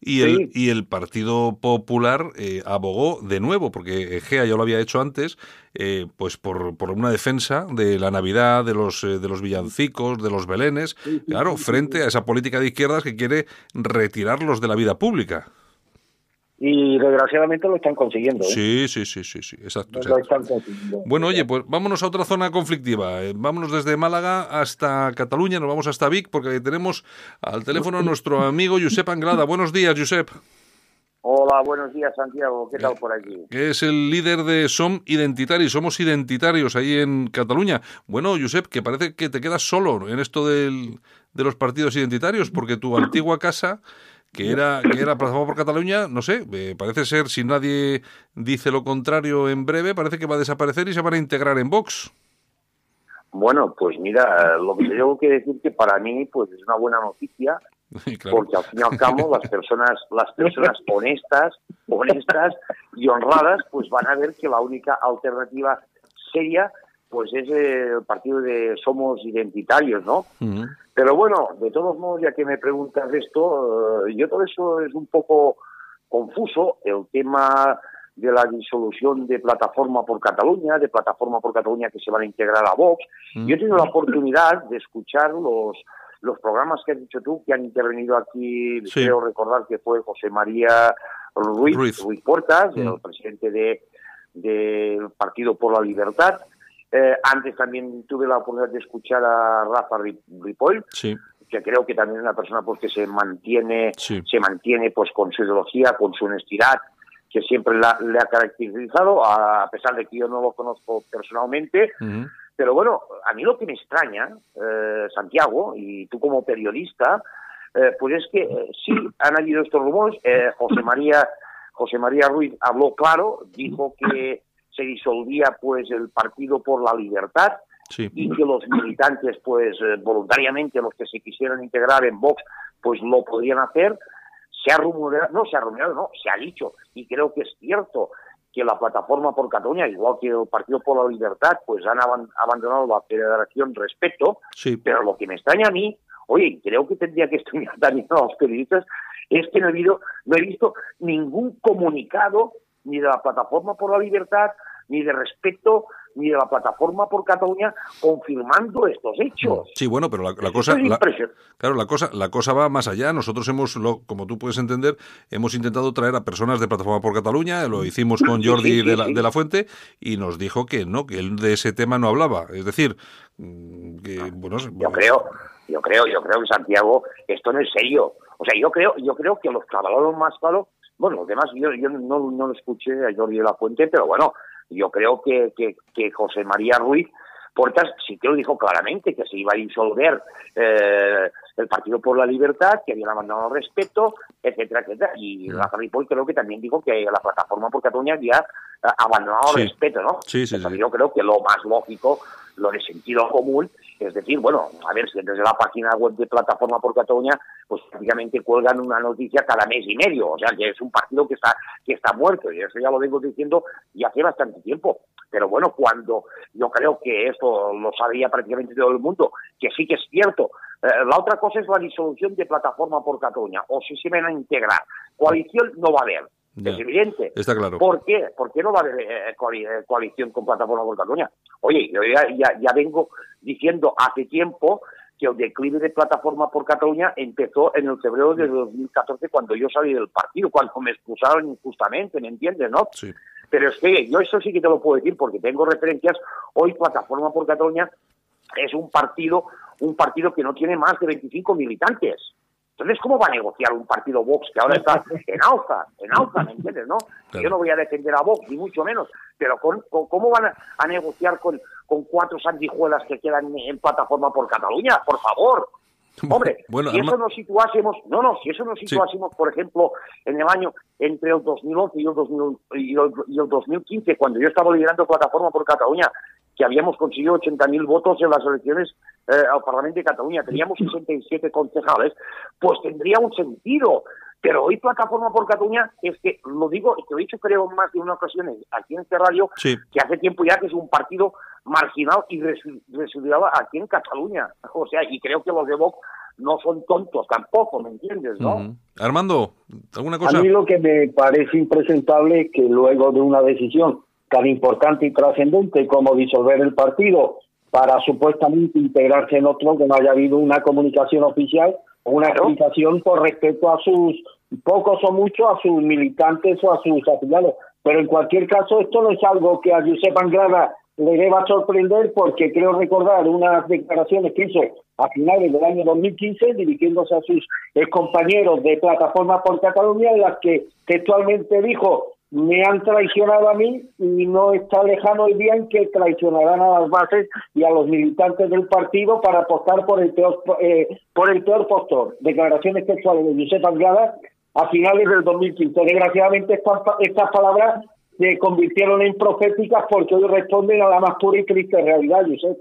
S1: y el, y el Partido Popular eh, abogó de nuevo, porque Egea ya lo había hecho antes, eh, pues por, por, una defensa de la Navidad, de los, eh, de los villancicos, de los belenes, claro, frente a esa política de izquierdas que quiere retirarlos de la vida pública
S6: y desgraciadamente lo están consiguiendo. ¿eh?
S1: Sí, sí, sí, sí, sí, exacto. Lo están consiguiendo. Bueno, oye, pues vámonos a otra zona conflictiva. Eh, vámonos desde Málaga hasta Cataluña, nos vamos hasta Vic, porque tenemos al teléfono a nuestro amigo Josep Anglada. Buenos días, Josep.
S7: Hola, buenos días, Santiago. ¿Qué tal por aquí?
S1: Que es el líder de SOM Identitarios, somos identitarios ahí en Cataluña. Bueno, Josep, que parece que te quedas solo en esto del, de los partidos identitarios, porque tu antigua casa que era, que era Plataforma por Cataluña, no sé, eh, parece ser, si nadie dice lo contrario en breve, parece que va a desaparecer y se van a integrar en Vox.
S7: Bueno, pues mira, lo que tengo que decir que para mí pues es una buena noticia, porque al fin y al cabo las personas, las personas honestas, honestas y honradas, pues van a ver que la única alternativa seria pues es el partido de Somos Identitarios, ¿no? Pero bueno, de todos modos, ya que me preguntas esto, eh, yo todo eso es un poco confuso, el tema de la disolución de Plataforma por Cataluña, de Plataforma por Cataluña que se van a integrar a Vox. Yo he tenido la oportunidad de escuchar los, los programas que has dicho tú, que han intervenido aquí, quiero recordar que fue José María Ruiz, Ruiz. Portas, el presidente de del Partido por la Libertad, eh, antes también tuve la oportunidad de escuchar a Rafa Ripoll, que creo que también es una persona pues que se mantiene, se mantiene pues con su ideología, con su honestidad, que siempre le ha caracterizado, a pesar de que yo no lo conozco personalmente. Pero bueno, a mí lo que me extraña, eh, Santiago, y tú como periodista, eh, pues es que sí han habido estos rumores. José María José María Ruiz habló claro, dijo que se disolvía pues el Partido por la Libertad y que los militantes pues eh, voluntariamente los que se quisieran integrar en Vox pues lo podían hacer. Se ha rumoreado no se ha rumoreado no se ha dicho y creo que es cierto que la plataforma por Cataluña igual que el Partido por la Libertad pues han abandonado la Federación Respeto pero lo que me extraña a mí oye creo que tendría que extrañar también a los periodistas es que no he, habido, no he visto ningún comunicado ni de la Plataforma por la Libertad, ni de respeto, ni de la Plataforma por Cataluña confirmando estos hechos.
S1: Sí, bueno, pero la, cosa, claro, la cosa, la cosa va más allá. Nosotros hemos, lo, como tú puedes entender, hemos intentado traer a personas de Plataforma por Cataluña, lo hicimos con Jordi de, la, de, la, Fuente y nos dijo que no, que él de ese tema no hablaba. Es decir, mm, que bueno,
S7: yo creo, yo creo, yo creo que Santiago esto no es serio. O sea, yo creo, yo creo que los caballeros más claros bueno, los demás, yo, no, no lo escuché a Jordi de la Fuente, pero bueno, yo creo que, que, que José María Ruiz Portas sí que lo dijo claramente, que se iba a disolver eh, el Partido por la Libertad, que habían abandonado el respeto, etcétera, etcétera. Y Rafa Ripoll creo que también dijo que la plataforma por Cataluña había eh, abandonado el respeto, ¿no?
S1: Sí, sí, sí.
S7: Yo creo que lo más lógico, lo de sentido común, es decir, bueno, a ver, si desde la página web de Plataforma por Cataluña, pues prácticamente cuelgan una noticia cada mes y medio, o sea, que es un partido que está, que está muerto, y eso ya lo vengo diciendo y hace bastante tiempo. Pero bueno, cuando yo creo que esto lo sabía prácticamente todo el mundo, que sí que es cierto. Eh, la otra cosa es la disolución de Plataforma por Cataluña, o si se van a integrar. Coalición no va a haber. Es evidente.
S1: Está claro.
S7: ¿Por qué? ¿Por qué no va a haber eh, eh, coalición con Plataforma por Cataluña? Oye, yo ya, ya, vengo diciendo hace tiempo que el declive de Plataforma por Cataluña empezó en el febrero de 2014 cuando yo salí del partido, cuando me expulsaron injustamente, ¿me entiendes, no?
S1: Sí.
S7: Pero es que yo eso sí que te lo puedo decir porque tengo referencias. Hoy Plataforma por Cataluña es un partido, un partido que no tiene más de 25 militantes. Entonces, ¿cómo va a negociar un partido Vox que ahora está en alza, en alza, ¿me entiendes, no? Yo no voy a defender a Vox, ni mucho menos, pero ¿cómo van a, negociar con, con cuatro sanguijuelas que quedan en plataforma por Cataluña? Por favor. Hombre, si eso nos situásemos, no, no, si eso nos situásemos, por ejemplo, en el año entre el 2011 y el, 2000, y el 2015, cuando yo estaba liderando Plataforma por Cataluña, que habíamos conseguido 80.000 votos en las elecciones eh, al Parlamento de Cataluña, teníamos 67 concejales, pues tendría un sentido. Pero hoy Plataforma por Cataluña es que, lo digo, que lo he dicho creo más de una ocasión aquí en este radio, que hace tiempo ya que es un partido marginal y residual aquí en Cataluña. O sea, y creo que los de Vox no son tontos tampoco, ¿me entiendes, no?
S1: Armando, ¿alguna cosa?
S6: A mí lo que me parece impresentable es que luego de una decisión tan importante y trascendente como disolver el partido para supuestamente integrarse en otro, que no haya habido una comunicación oficial o una comunicación con respecto a sus pocos o muchos, a sus militantes o a sus afiliados. Pero en cualquier caso, esto no es algo que a Josep Angrada le deba sorprender porque creo recordar unas declaraciones que hizo a finales del año 2015 dirigiéndose a sus compañeros de Plataforma por Cataluña en las que textualmente dijo me han traicionado a mí y no está lejano el día en que traicionarán a las bases y a los militantes del partido para apostar por el peor, eh, por el peor postor. Declaraciones textuales de Josep Anglada a finales del 2015. Desgraciadamente estas, estas palabras se convirtieron en proféticas porque hoy responden a la más pura y triste realidad, Josep.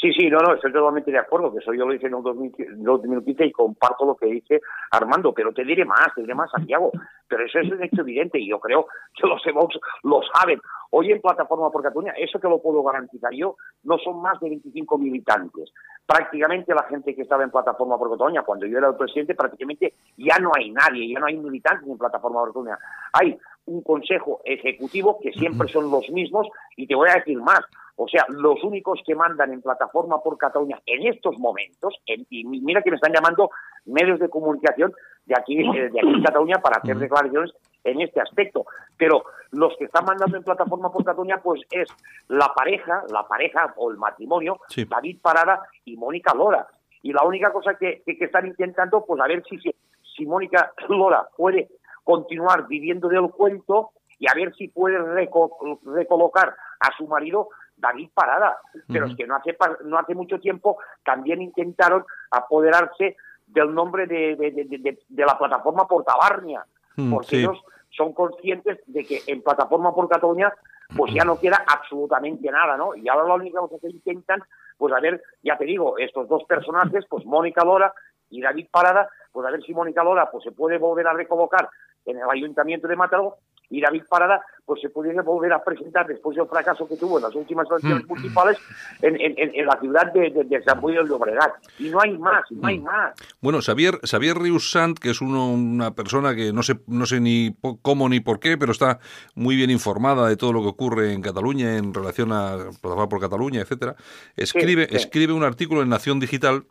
S7: Sí, sí, no, no, estoy totalmente de acuerdo, que eso yo lo hice en el 2015 y comparto lo que dice Armando, pero te diré más, te diré más, Santiago, pero eso es un hecho evidente y yo creo que los Evox lo saben. Hoy en Plataforma por Cataluña, eso que lo puedo garantizar yo, no son más de 25 militantes. Prácticamente la gente que estaba en Plataforma por Cataluña, cuando yo era el presidente, prácticamente ya no hay nadie, ya no hay militantes en Plataforma por Cataluña. Hay un consejo ejecutivo que siempre son los mismos y te voy a decir más, o sea, los únicos que mandan en plataforma por Cataluña en estos momentos, y mira que me están llamando medios de comunicación de aquí, eh, de aquí en Cataluña para hacer declaraciones en este aspecto. Pero los que están mandando en plataforma por Cataluña, pues es la pareja, la pareja o el matrimonio, David Parada y Mónica Lora. Y la única cosa que, que, están intentando, pues a ver si, si Mónica Lora puede continuar viviendo del cuento y a ver si puede recolocar a su marido David Parada. Pero es que no hace, no hace mucho tiempo también intentaron apoderarse del nombre de, de, la plataforma Portabarnia, mm, porque ellos son conscientes de que en plataforma por Cataluña pues ya no queda absolutamente nada, ¿no? Y ahora la única cosa que intentan, pues a ver, ya te digo, estos dos personajes, pues Mónica Lora y David Parada, pues a ver si Mónica Lora pues se puede volver a recolocar en el Ayuntamiento de Mataró y David Parada pues se pudiera volver a presentar después del fracaso que tuvo en las últimas elecciones mm. municipales en, en, la ciudad de, de, San Luis de Llobregat. Y no hay más, no hay mm. más.
S1: Bueno, Xavier, Xavier Sant, que es uno, una persona que no sé, no sé ni cómo ni por qué, pero está muy bien informada de todo lo que ocurre en Cataluña en relación a por Cataluña, etcétera, escribe, escribe un artículo en Nación Digital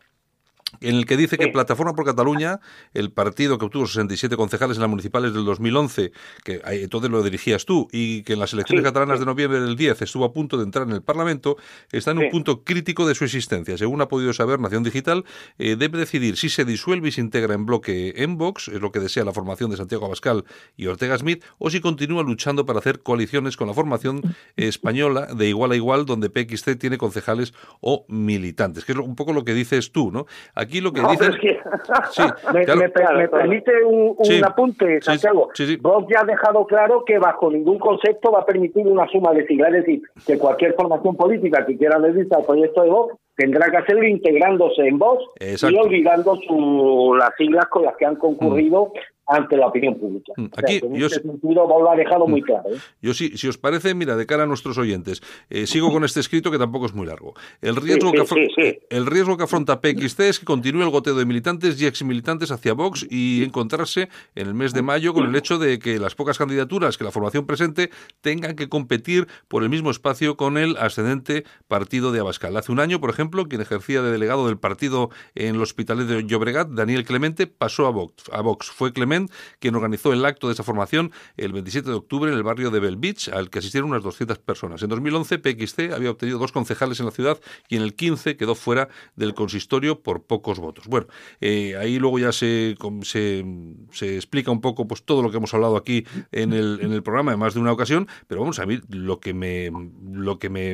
S1: en el que dice que Plataforma por Cataluña, el partido que obtuvo 67 concejales en las municipales del 2011, que entonces lo dirigías tú, y que en las elecciones catalanas de noviembre del 10 estuvo a punto de entrar en el Parlamento, está en un punto crítico de su existencia. Según ha podido saber Nación Digital, eh, debe decidir si se disuelve y se integra en bloque en Vox, es lo que desea la formación de Santiago Abascal y Ortega Smith, o si continúa luchando para hacer coaliciones con la formación española de igual a igual, donde PXC tiene concejales o militantes, que es un poco lo que dices tú, ¿no? Aquí lo que dicen...
S6: me, permite un, apunte, Santiago. Vox ya ha dejado claro que bajo ningún concepto va a permitir una suma de siglas, es decir, que cualquier formación política que quiera adherirse al proyecto de Vox tendrá que hacerlo integrándose en Vox y olvidando su, las siglas con las que han concurrido ante la opinión pública. Mm, aquí, yo, este lo ha dejado muy mm, claro. ¿eh?
S1: Yo sí, si os parece, mira, de cara a nuestros oyentes, eh, sigo con este escrito que tampoco es muy largo. El riesgo, que, el riesgo que afronta PXT es que continúe el goteo de militantes y exmilitantes hacia Vox y encontrarse en el mes de mayo con el hecho de que las pocas candidaturas que la formación presente tengan que competir por el mismo espacio con el ascendente partido de Abascal. Hace un año, por ejemplo, quien ejercía de delegado del partido en el Hospitalet de Llobregat, Daniel Clemente, pasó a Vox. A Vox. Fue Clemente quien organizó el acto de esa formación el 27 de octubre en el barrio de Bell Beach, al que asistieron unas 200 personas. En 2011, PXC había obtenido dos concejales en la ciudad y en el 15 quedó fuera del consistorio por pocos votos. Bueno, eh, ahí luego ya se, se, explica un poco pues todo lo que hemos hablado aquí en el, en el programa en más de una ocasión, pero vamos a ver, lo que me, lo que me,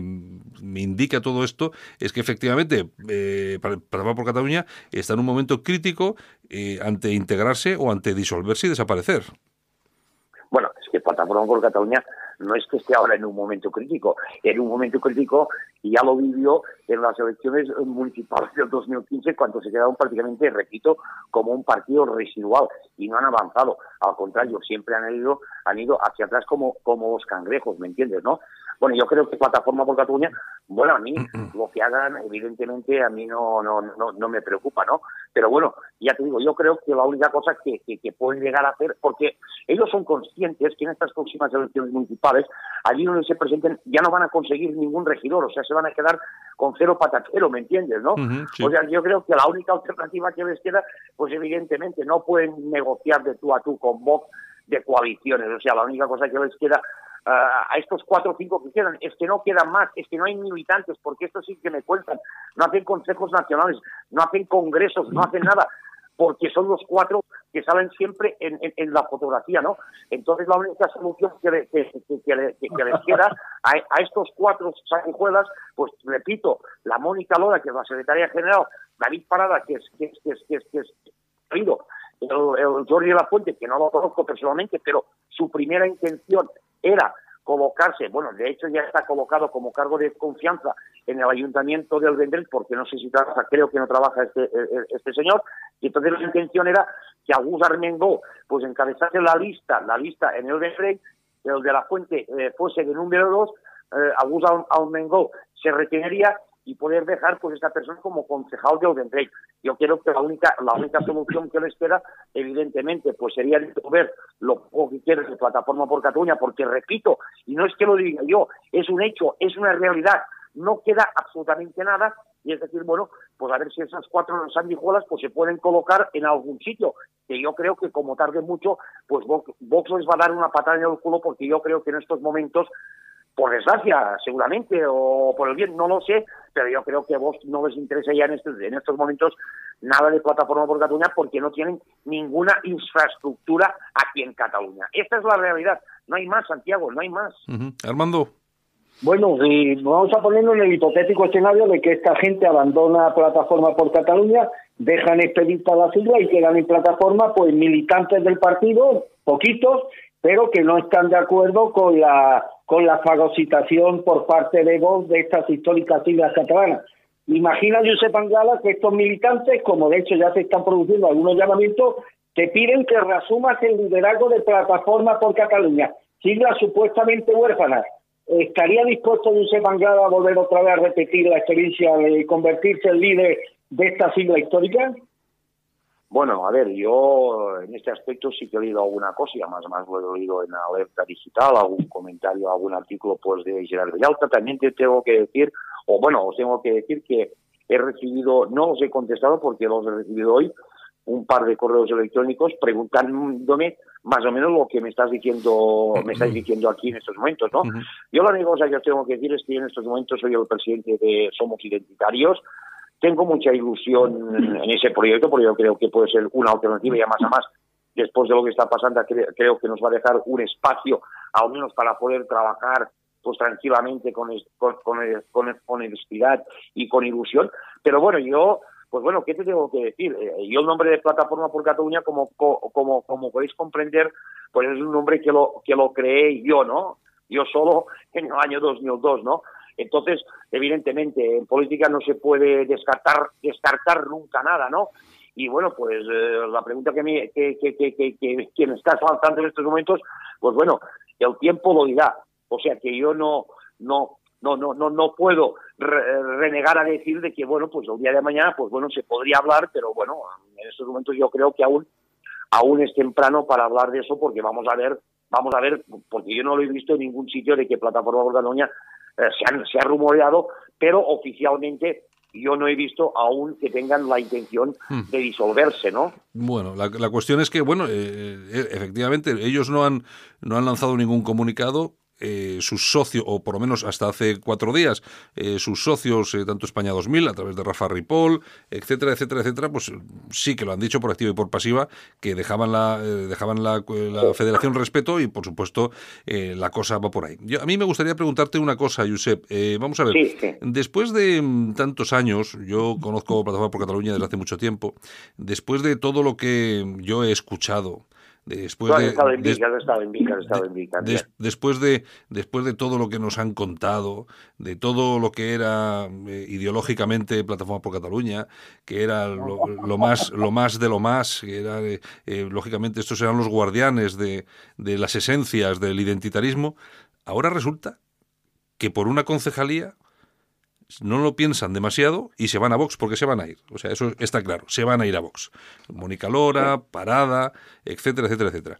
S1: indica todo esto es que efectivamente eh, para, por Cataluña está en un momento crítico eh, ante integrarse o ante disolverse y desaparecer.
S7: Bueno, es que Plataforma por Cataluña no es que esté ahora en un momento crítico, en un momento crítico ya lo vivió en las elecciones municipales del 2015 cuando se quedaron prácticamente, repito, como un partido residual y no han avanzado. Al contrario, siempre han ido, han ido hacia atrás como, como los cangrejos, ¿me entiendes? ¿no? Bueno, yo creo que Plataforma por Cataluña, bueno, a mí lo que hagan, evidentemente, a mí no, no, no, no me preocupa, ¿no? Pero bueno, ya te digo, yo creo que la única cosa que, que, pueden llegar a hacer, porque ellos son conscientes que en estas próximas elecciones municipales, allí donde se presenten, ya no van a conseguir ningún regidor, o sea, se van a quedar con cero patatero, ¿me entiendes, no? O sea, yo creo que la única alternativa que les queda, pues evidentemente no pueden negociar de tú a tú con Vox de coaliciones, o sea, la única cosa que les queda a estos cuatro o cinco que quedan, es que no quedan más, es que no hay militantes, porque esto sí que me cuentan, no hacen consejos nacionales, no hacen congresos, no hacen nada, porque son los cuatro que salen siempre en, en, la fotografía, ¿no? Entonces la única solución que, les queda a, estos cuatro sanguijuelas, pues repito, la Mónica Lora, que es la secretaria general, David Parada, que es, que es, que es, que es, que es, el, el Jordi de la Fuente, que no lo conozco personalmente, pero su primera intención era colocarse, bueno, de hecho ya está colocado como cargo de confianza en el ayuntamiento del Vendrell, porque no sé si trabaja, creo que no trabaja este, e, e, este señor, y entonces la intención era que Agus Armengó pues encabezase la lista, la lista en el Vendrell, el de la fuente eh, fuese de número dos, eh, Agus se retiraría y poder dejar pues esta persona como concejal de Odenrey. Yo creo que la única la única solución que les queda, evidentemente, pues sería ver lo poco que quiere de Plataforma por Cataluña, porque repito, y no es que lo diga yo, es un hecho, es una realidad, no queda absolutamente nada, y es decir, bueno, pues a ver si esas cuatro sanguijuelas pues se pueden colocar en algún sitio, que yo creo que como tarde mucho, pues Vox les va a dar una patada en el culo, porque yo creo que en estos momentos por desgracia, seguramente, o por el bien, no lo sé, pero yo creo que a vos no les interesa ya en estos, en estos momentos nada de plataforma por Cataluña porque no tienen ninguna infraestructura aquí en Cataluña. Esta es la realidad. No hay más, Santiago, no hay más.
S1: Armando.
S6: Bueno, si vamos a ponernos en el hipotético escenario de que esta gente abandona plataforma por Cataluña, dejan expedita la sigla y quedan en plataforma pues militantes del partido, poquitos, pero que no están de acuerdo con la con la fagocitación por parte de Vox de estas históricas siglas catalanas. Imagina, Josep Angala, que estos militantes, como de hecho ya se están produciendo algunos llamamientos, te piden que reasumas el liderazgo de Plataforma por Cataluña, siglas supuestamente huérfanas. ¿Estaría dispuesto Josep Angala a volver otra vez a repetir la experiencia de convertirse en líder de esta sigla histórica?
S7: Bueno, a ver, yo en este aspecto sí que he leído alguna cosa, y además más lo he leído en Alerta Digital, algún comentario, algún artículo pues de Gerard Villalta. También te tengo que decir, o bueno, os tengo que decir que he recibido, no os he contestado porque los he recibido hoy, un par de correos electrónicos preguntándome más o menos lo que me estás diciendo, me estáis diciendo aquí en estos momentos, ¿no? Yo la única cosa que os tengo que decir es que en estos momentos soy el presidente de Somos Identitarios, tengo mucha ilusión en ese proyecto porque yo creo que puede ser una alternativa y además, más después de lo que está pasando, creo que nos va a dejar un espacio, al menos para poder trabajar pues tranquilamente con, con, con, con honestidad y con ilusión. Pero bueno, yo pues bueno, ¿qué te tengo que decir? Eh, yo el nombre de Plataforma por Cataluña, como, como, como podéis comprender, pues es un nombre que lo, que lo creé yo, ¿no? Yo solo en el año 2002, ¿no? Entonces, evidentemente, en política no se puede descartar, descartar nunca nada, ¿no? Y bueno, pues eh, la pregunta que, me, que, que, que, que, me estás lanzando en estos momentos, pues bueno, el tiempo lo dirá. O sea que yo no, no, no, no, no, no puedo renegar a decir de que, bueno, pues el día de mañana, pues bueno, se podría hablar, pero bueno, en estos momentos yo creo que aún, aún es temprano para hablar de eso porque vamos a ver, vamos a ver, porque yo no lo he visto en ningún sitio de que Plataforma por Eh, se, se ha rumoreado, pero oficialmente yo no he visto aún que tengan la intención hmm. de disolverse, ¿no?
S1: Bueno, la, la cuestión es que, bueno, eh, eh, efectivamente, ellos no han, no han lanzado ningún comunicado, eh, sus socios, o por lo menos hasta hace cuatro días, eh, sus socios, eh, tanto España 2000, a través de Rafa Ripoll, etcétera, etcétera, etcétera, pues sí que lo han dicho por activa y por pasiva, que dejaban la, dejaban la, Federación Respeto y, por supuesto, la cosa va por ahí. Yo, a mí me gustaría preguntarte una cosa, Josep. vamos a ver, después de mm, tantos años, yo conozco Plataforma por Cataluña desde hace mucho tiempo, después de todo lo que yo he escuchado, Después de, después de después de todo lo que nos han contado, de todo lo que era eh, ideológicamente Plataforma por Cataluña, que era lo, más lo más de lo más, que era eh, eh, lógicamente estos eran los guardianes de, de las esencias del identitarismo, ahora resulta que por una concejalía no lo piensan demasiado y se van a Vox porque se van a ir. O sea, eso está claro, se van a ir a Vox. Mónica Lora, Parada, etcétera, etcétera, etcétera.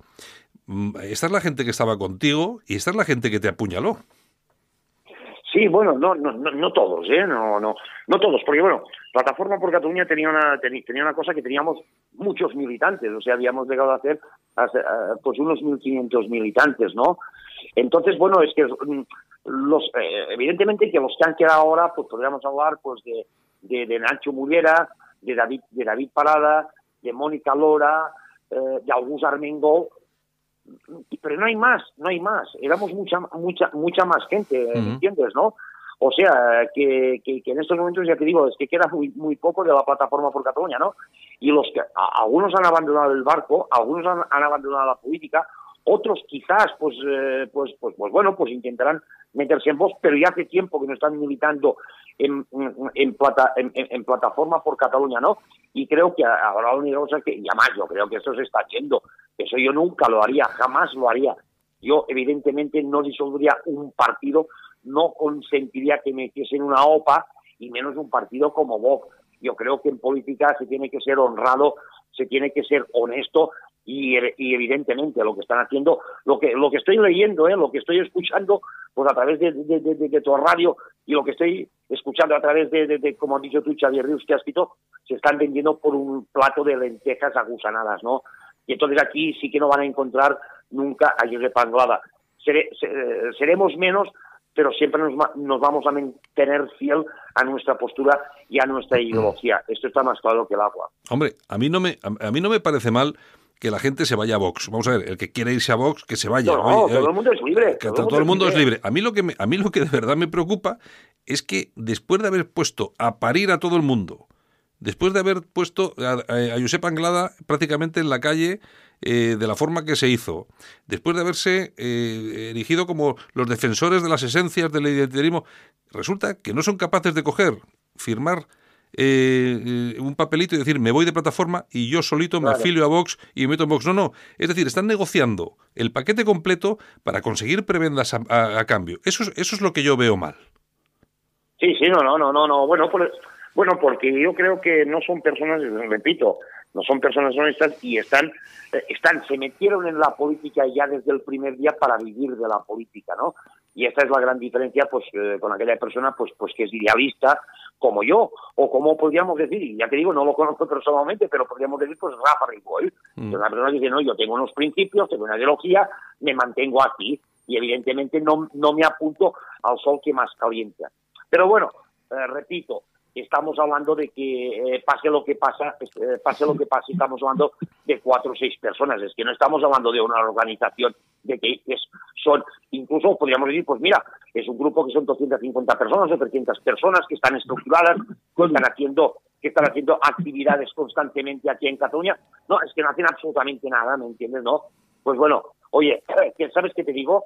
S1: Mm, esta es la gente que estaba contigo y esta es la gente que te apuñaló.
S7: Sí, bueno, no, no, no, todos, ¿eh? No, no, no todos, porque bueno, Plataforma por Cataluña tenía una, tenía una cosa que teníamos muchos militantes, o sea, habíamos llegado a hacer pues unos 1.500 militantes, ¿no? Entonces, bueno, es que mm, los, eh, evidentemente que los que han quedado ahora, pues podríamos hablar pues de, de, Nacho Muriera, de David, de David Parada, de Mónica Lora, eh, de Augusto Armengol, pero no hay más, no hay más. Éramos mucha, mucha, mucha más gente, ¿entiendes, no? O sea, que, que, en estos momentos, ya te digo, es que queda muy, muy poco de la plataforma por Cataluña, ¿no? Y los que, algunos han abandonado el barco, algunos han, han abandonado la política, otros quizás, pues, eh, pues, pues, pues bueno, pues intentarán meterse en voz, pero ya hace tiempo que no están militando en, en, plata, en, plataforma por Cataluña, ¿no? Y creo que ahora la única cosa que, y además yo creo que eso se está haciendo, eso yo nunca lo haría, jamás lo haría. Yo evidentemente no disolvería un partido, no consentiría que me hiciesen una OPA y menos un partido como Vox. Yo creo que en política se tiene que ser honrado, se tiene que ser honesto y, evidentemente lo que están haciendo, lo que lo que estoy leyendo, ¿eh? lo que estoy escuchando, pues a través de, de, tu radio y lo que estoy escuchando a través de, como has dicho tú, Xavier Rius, que has escrito, se están vendiendo por un plato de lentejas agusanadas, ¿no? Y entonces aquí sí que no van a encontrar nunca a Josep Anglada. seremos menos, pero siempre nos, nos, vamos a mantener fiel a nuestra postura y a nuestra ideología. Esto está más claro que el agua.
S1: Hombre, a mí no me, a mí no me parece mal que la gente se vaya a Vox. Vamos a ver, el que quiere irse a Vox, que se vaya.
S7: No, todo el mundo es libre.
S1: todo, el mundo, es, libre. A mí, lo que a mí lo que de verdad me preocupa es que después de haber puesto a parir a todo el mundo, después de haber puesto a, a Josep Anglada prácticamente en la calle eh, de la forma que se hizo, después de haberse eh, erigido como los defensores de las esencias del identitarismo, resulta que no son capaces de coger, firmar eh, un papelito y decir me voy de plataforma y yo solito me afilio a Vox y me meto en Vox. No, no. Es decir, están negociando el paquete completo para conseguir prebendas a, cambio. Eso es, eso es lo que yo veo mal.
S7: Sí, sí, no, no, no, no, no. Bueno, bueno, porque yo creo que no son personas, repito, no son personas honestas y están, eh, están, se metieron en la política ya desde el primer día para vivir de la política, ¿no? Y esta es la gran diferencia, pues, eh, con aquella persona, pues, pues que es idealista, como yo, o como podríamos decir, y ya te digo, no lo conozco personalmente, pero podríamos decir, pues Rafa Ripoll, mm. una persona que dice, no, yo tengo unos principios, tengo una ideología, me mantengo aquí, y evidentemente no, no me apunto al sol que más calienta. Pero bueno, eh, repito, estamos hablando de que eh, pase lo que pasa, eh, pase lo que pase, estamos hablando de cuatro o seis personas, es que no estamos hablando de una organización de que son, incluso podríamos decir, pues mira, es un grupo que son 250 personas o 300 personas que están estructuradas, que están haciendo, que están haciendo actividades constantemente aquí en Cataluña. No, es que no hacen absolutamente nada, ¿me entiendes? No. Pues bueno, oye, ¿sabes qué te digo?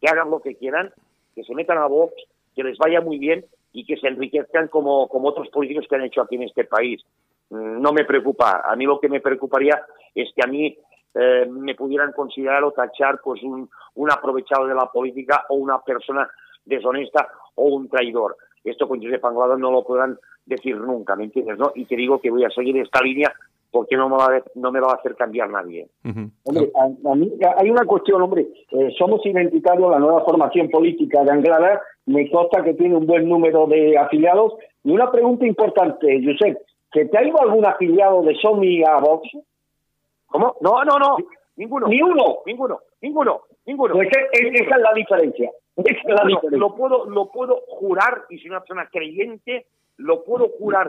S7: Que hagan lo que quieran, que se metan a Vox, que les vaya muy bien y que se enriquezcan como, como otros políticos que han hecho aquí en este país. Mm, no me preocupa. A mí lo que me preocuparía es que a mí eh, me pudieran considerar o tachar pues un, un aprovechado de la política o una persona deshonesta o un traidor. Esto con Josep Anglada no lo podrán decir nunca, ¿me entiendes? ¿no? Y te digo que voy a seguir esta línea porque no me va a, no me va a hacer cambiar nadie.
S6: Hombre, a, mí hay una cuestión, hombre, eh, somos identitarios, la nueva formación política de Anglada, me consta que tiene un buen número de afiliados. Y una pregunta importante, Josep, ¿que te ha ido algún afiliado de Somi a Vox?
S7: ¿Cómo? No, no, no, ninguno.
S6: ¿Ni uno?
S7: Ninguno, ninguno, ninguno.
S6: Pues esa es la diferencia.
S7: Lo puedo, lo puedo jurar, y soy una persona creyente, lo puedo jurar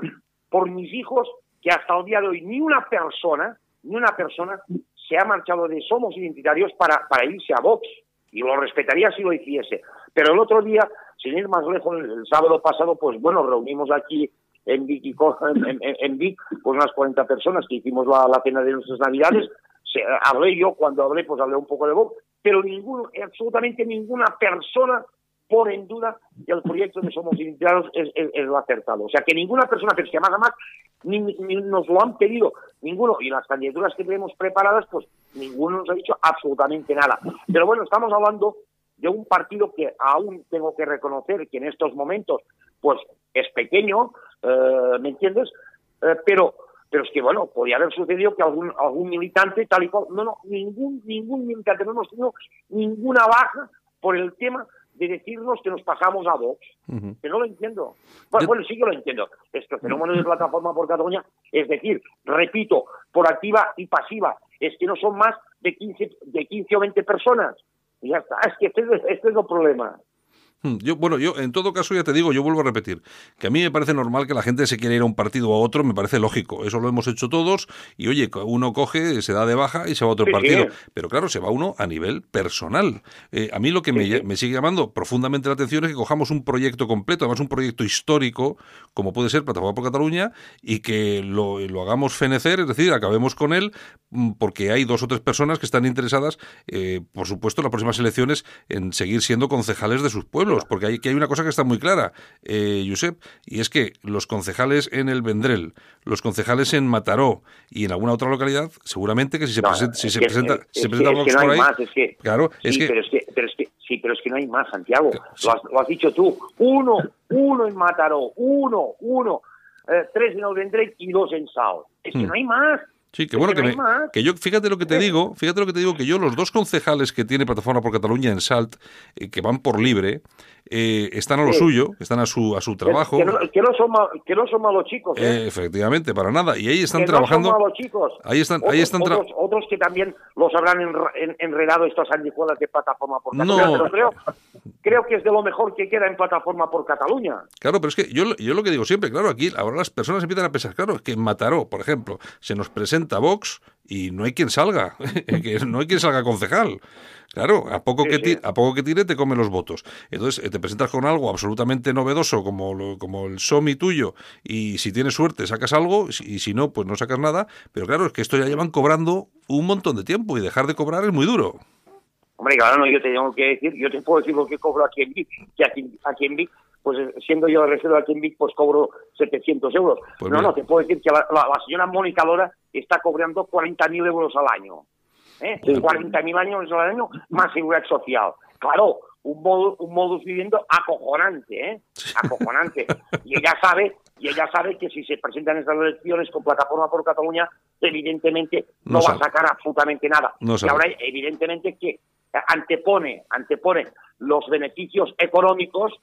S7: por mis hijos que hasta el día de hoy ni una persona, ni una persona se ha marchado de Somos Identitarios para, para irse a Vox. Y lo respetaría si lo hiciese. Pero el otro día, sin ir más lejos, el, sábado pasado, pues bueno, reunimos aquí en Vic, en, en, Vic pues unas 40 personas que hicimos la, la cena de nuestras Navidades. Se, hablé yo, cuando hablé, pues hablé un poco de Vox, pero ninguno, absolutamente ninguna persona pone en duda que el proyecto de Somos Identitarios es, es, lo acertado. O sea, que ninguna persona, pero que más además ni, ni, nos lo han pedido, ninguno, y las candidaturas que tenemos preparadas, pues ninguno nos ha dicho absolutamente nada. Pero bueno, estamos hablando de un partido que aún tengo que reconocer que en estos momentos, pues es pequeño, eh, ¿me entiendes? Eh, pero pero es que bueno, podría haber sucedido que algún algún militante tal y cual, no, no, ningún ningún militante, no hemos tenido ninguna baja por el tema de decirnos que nos pasamos a Vox, que no lo entiendo. Bueno, sí que lo entiendo. Este fenómeno de plataforma por Cataluña, es decir, repito, por activa y pasiva, es que no son más de 15, de 15 o 20 personas. Y ya está, es que este, este es el problema.
S1: Hmm, yo, bueno, yo en todo caso ya te digo, yo vuelvo a repetir, que a mí me parece normal que la gente se quiera ir a un partido o a otro, me parece lógico, eso lo hemos hecho todos y oye, uno coge, se da de baja y se va a otro partido, pero claro, se va uno a nivel personal. Eh, a mí lo que me, me, sigue llamando profundamente la atención es que cojamos un proyecto completo, además un proyecto histórico, como puede ser Plataforma por Cataluña, y que lo, lo hagamos fenecer, es decir, acabemos con él, mm, porque hay dos o tres personas que están interesadas, eh, por supuesto, en las próximas elecciones en seguir siendo concejales de sus pueblos porque hay, que hay una cosa que está muy clara, eh, Josep, y es que los concejales en el Vendrell, los concejales en Mataró y en alguna otra localidad, seguramente que si se, presenta, si se presenta, se presenta por ahí, claro, es que,
S7: pero es que, pero es que sí, pero es que no hay más, Santiago. Lo, has, lo has dicho tú. Uno, uno en Mataró, uno, uno, eh, tres en el Vendrell y dos en Sao. Es que hmm. no hay más.
S1: Sí, que bueno, que, que, yo, fíjate lo que te digo, fíjate lo que te digo, que yo los dos concejales que tiene Plataforma por Cataluña en Salt, eh, que van por libre, eh, están a lo suyo, están a su a su trabajo.
S7: Que no, que no, son, que no son malos chicos. ¿eh?
S1: ¿eh? efectivamente, para nada. Y ahí están trabajando.
S7: No son malos chicos.
S1: Ahí están, otros, ahí están
S7: otros, otros, que también los habrán enredado estas sanguijuelas de plataforma por Cataluña. No. Pero creo, creo que es de lo mejor que queda en plataforma por Cataluña.
S1: Claro, pero es que yo, yo lo que digo siempre, claro, aquí ahora las personas empiezan a pensar, claro, que en Mataró, por ejemplo, se nos presenta Vox y no hay quien salga, no hay quien salga concejal. Claro, a poco, que tire, a poco que tire te come los votos. Entonces eh, te presentas con algo absolutamente novedoso como, como el SOMI tuyo y si tienes suerte sacas algo y si no, pues no sacas nada. Pero claro, es que esto ya llevan cobrando un montón de tiempo y dejar de cobrar es muy duro.
S7: Hombre, claro, no, yo te tengo que decir, yo te puedo decir lo que cobro aquí en Vic, que aquí, aquí en Vic, pues eh, siendo yo de reserva aquí en Vic, pues cobro 700 euros. Pues no, no, te puedo decir que la, señora Mónica Lora está cobrando 40.000 euros al año. ¿eh? 40.000 años al año más seguridad social. Claro, un, modo, un modus viviendo acojonante, ¿eh? Acojonante. y ella sabe y ella sabe que si se presentan estas elecciones con plataforma por Cataluña, evidentemente no, va a sacar absolutamente nada. y ahora, evidentemente, que antepone, antepone los beneficios económicos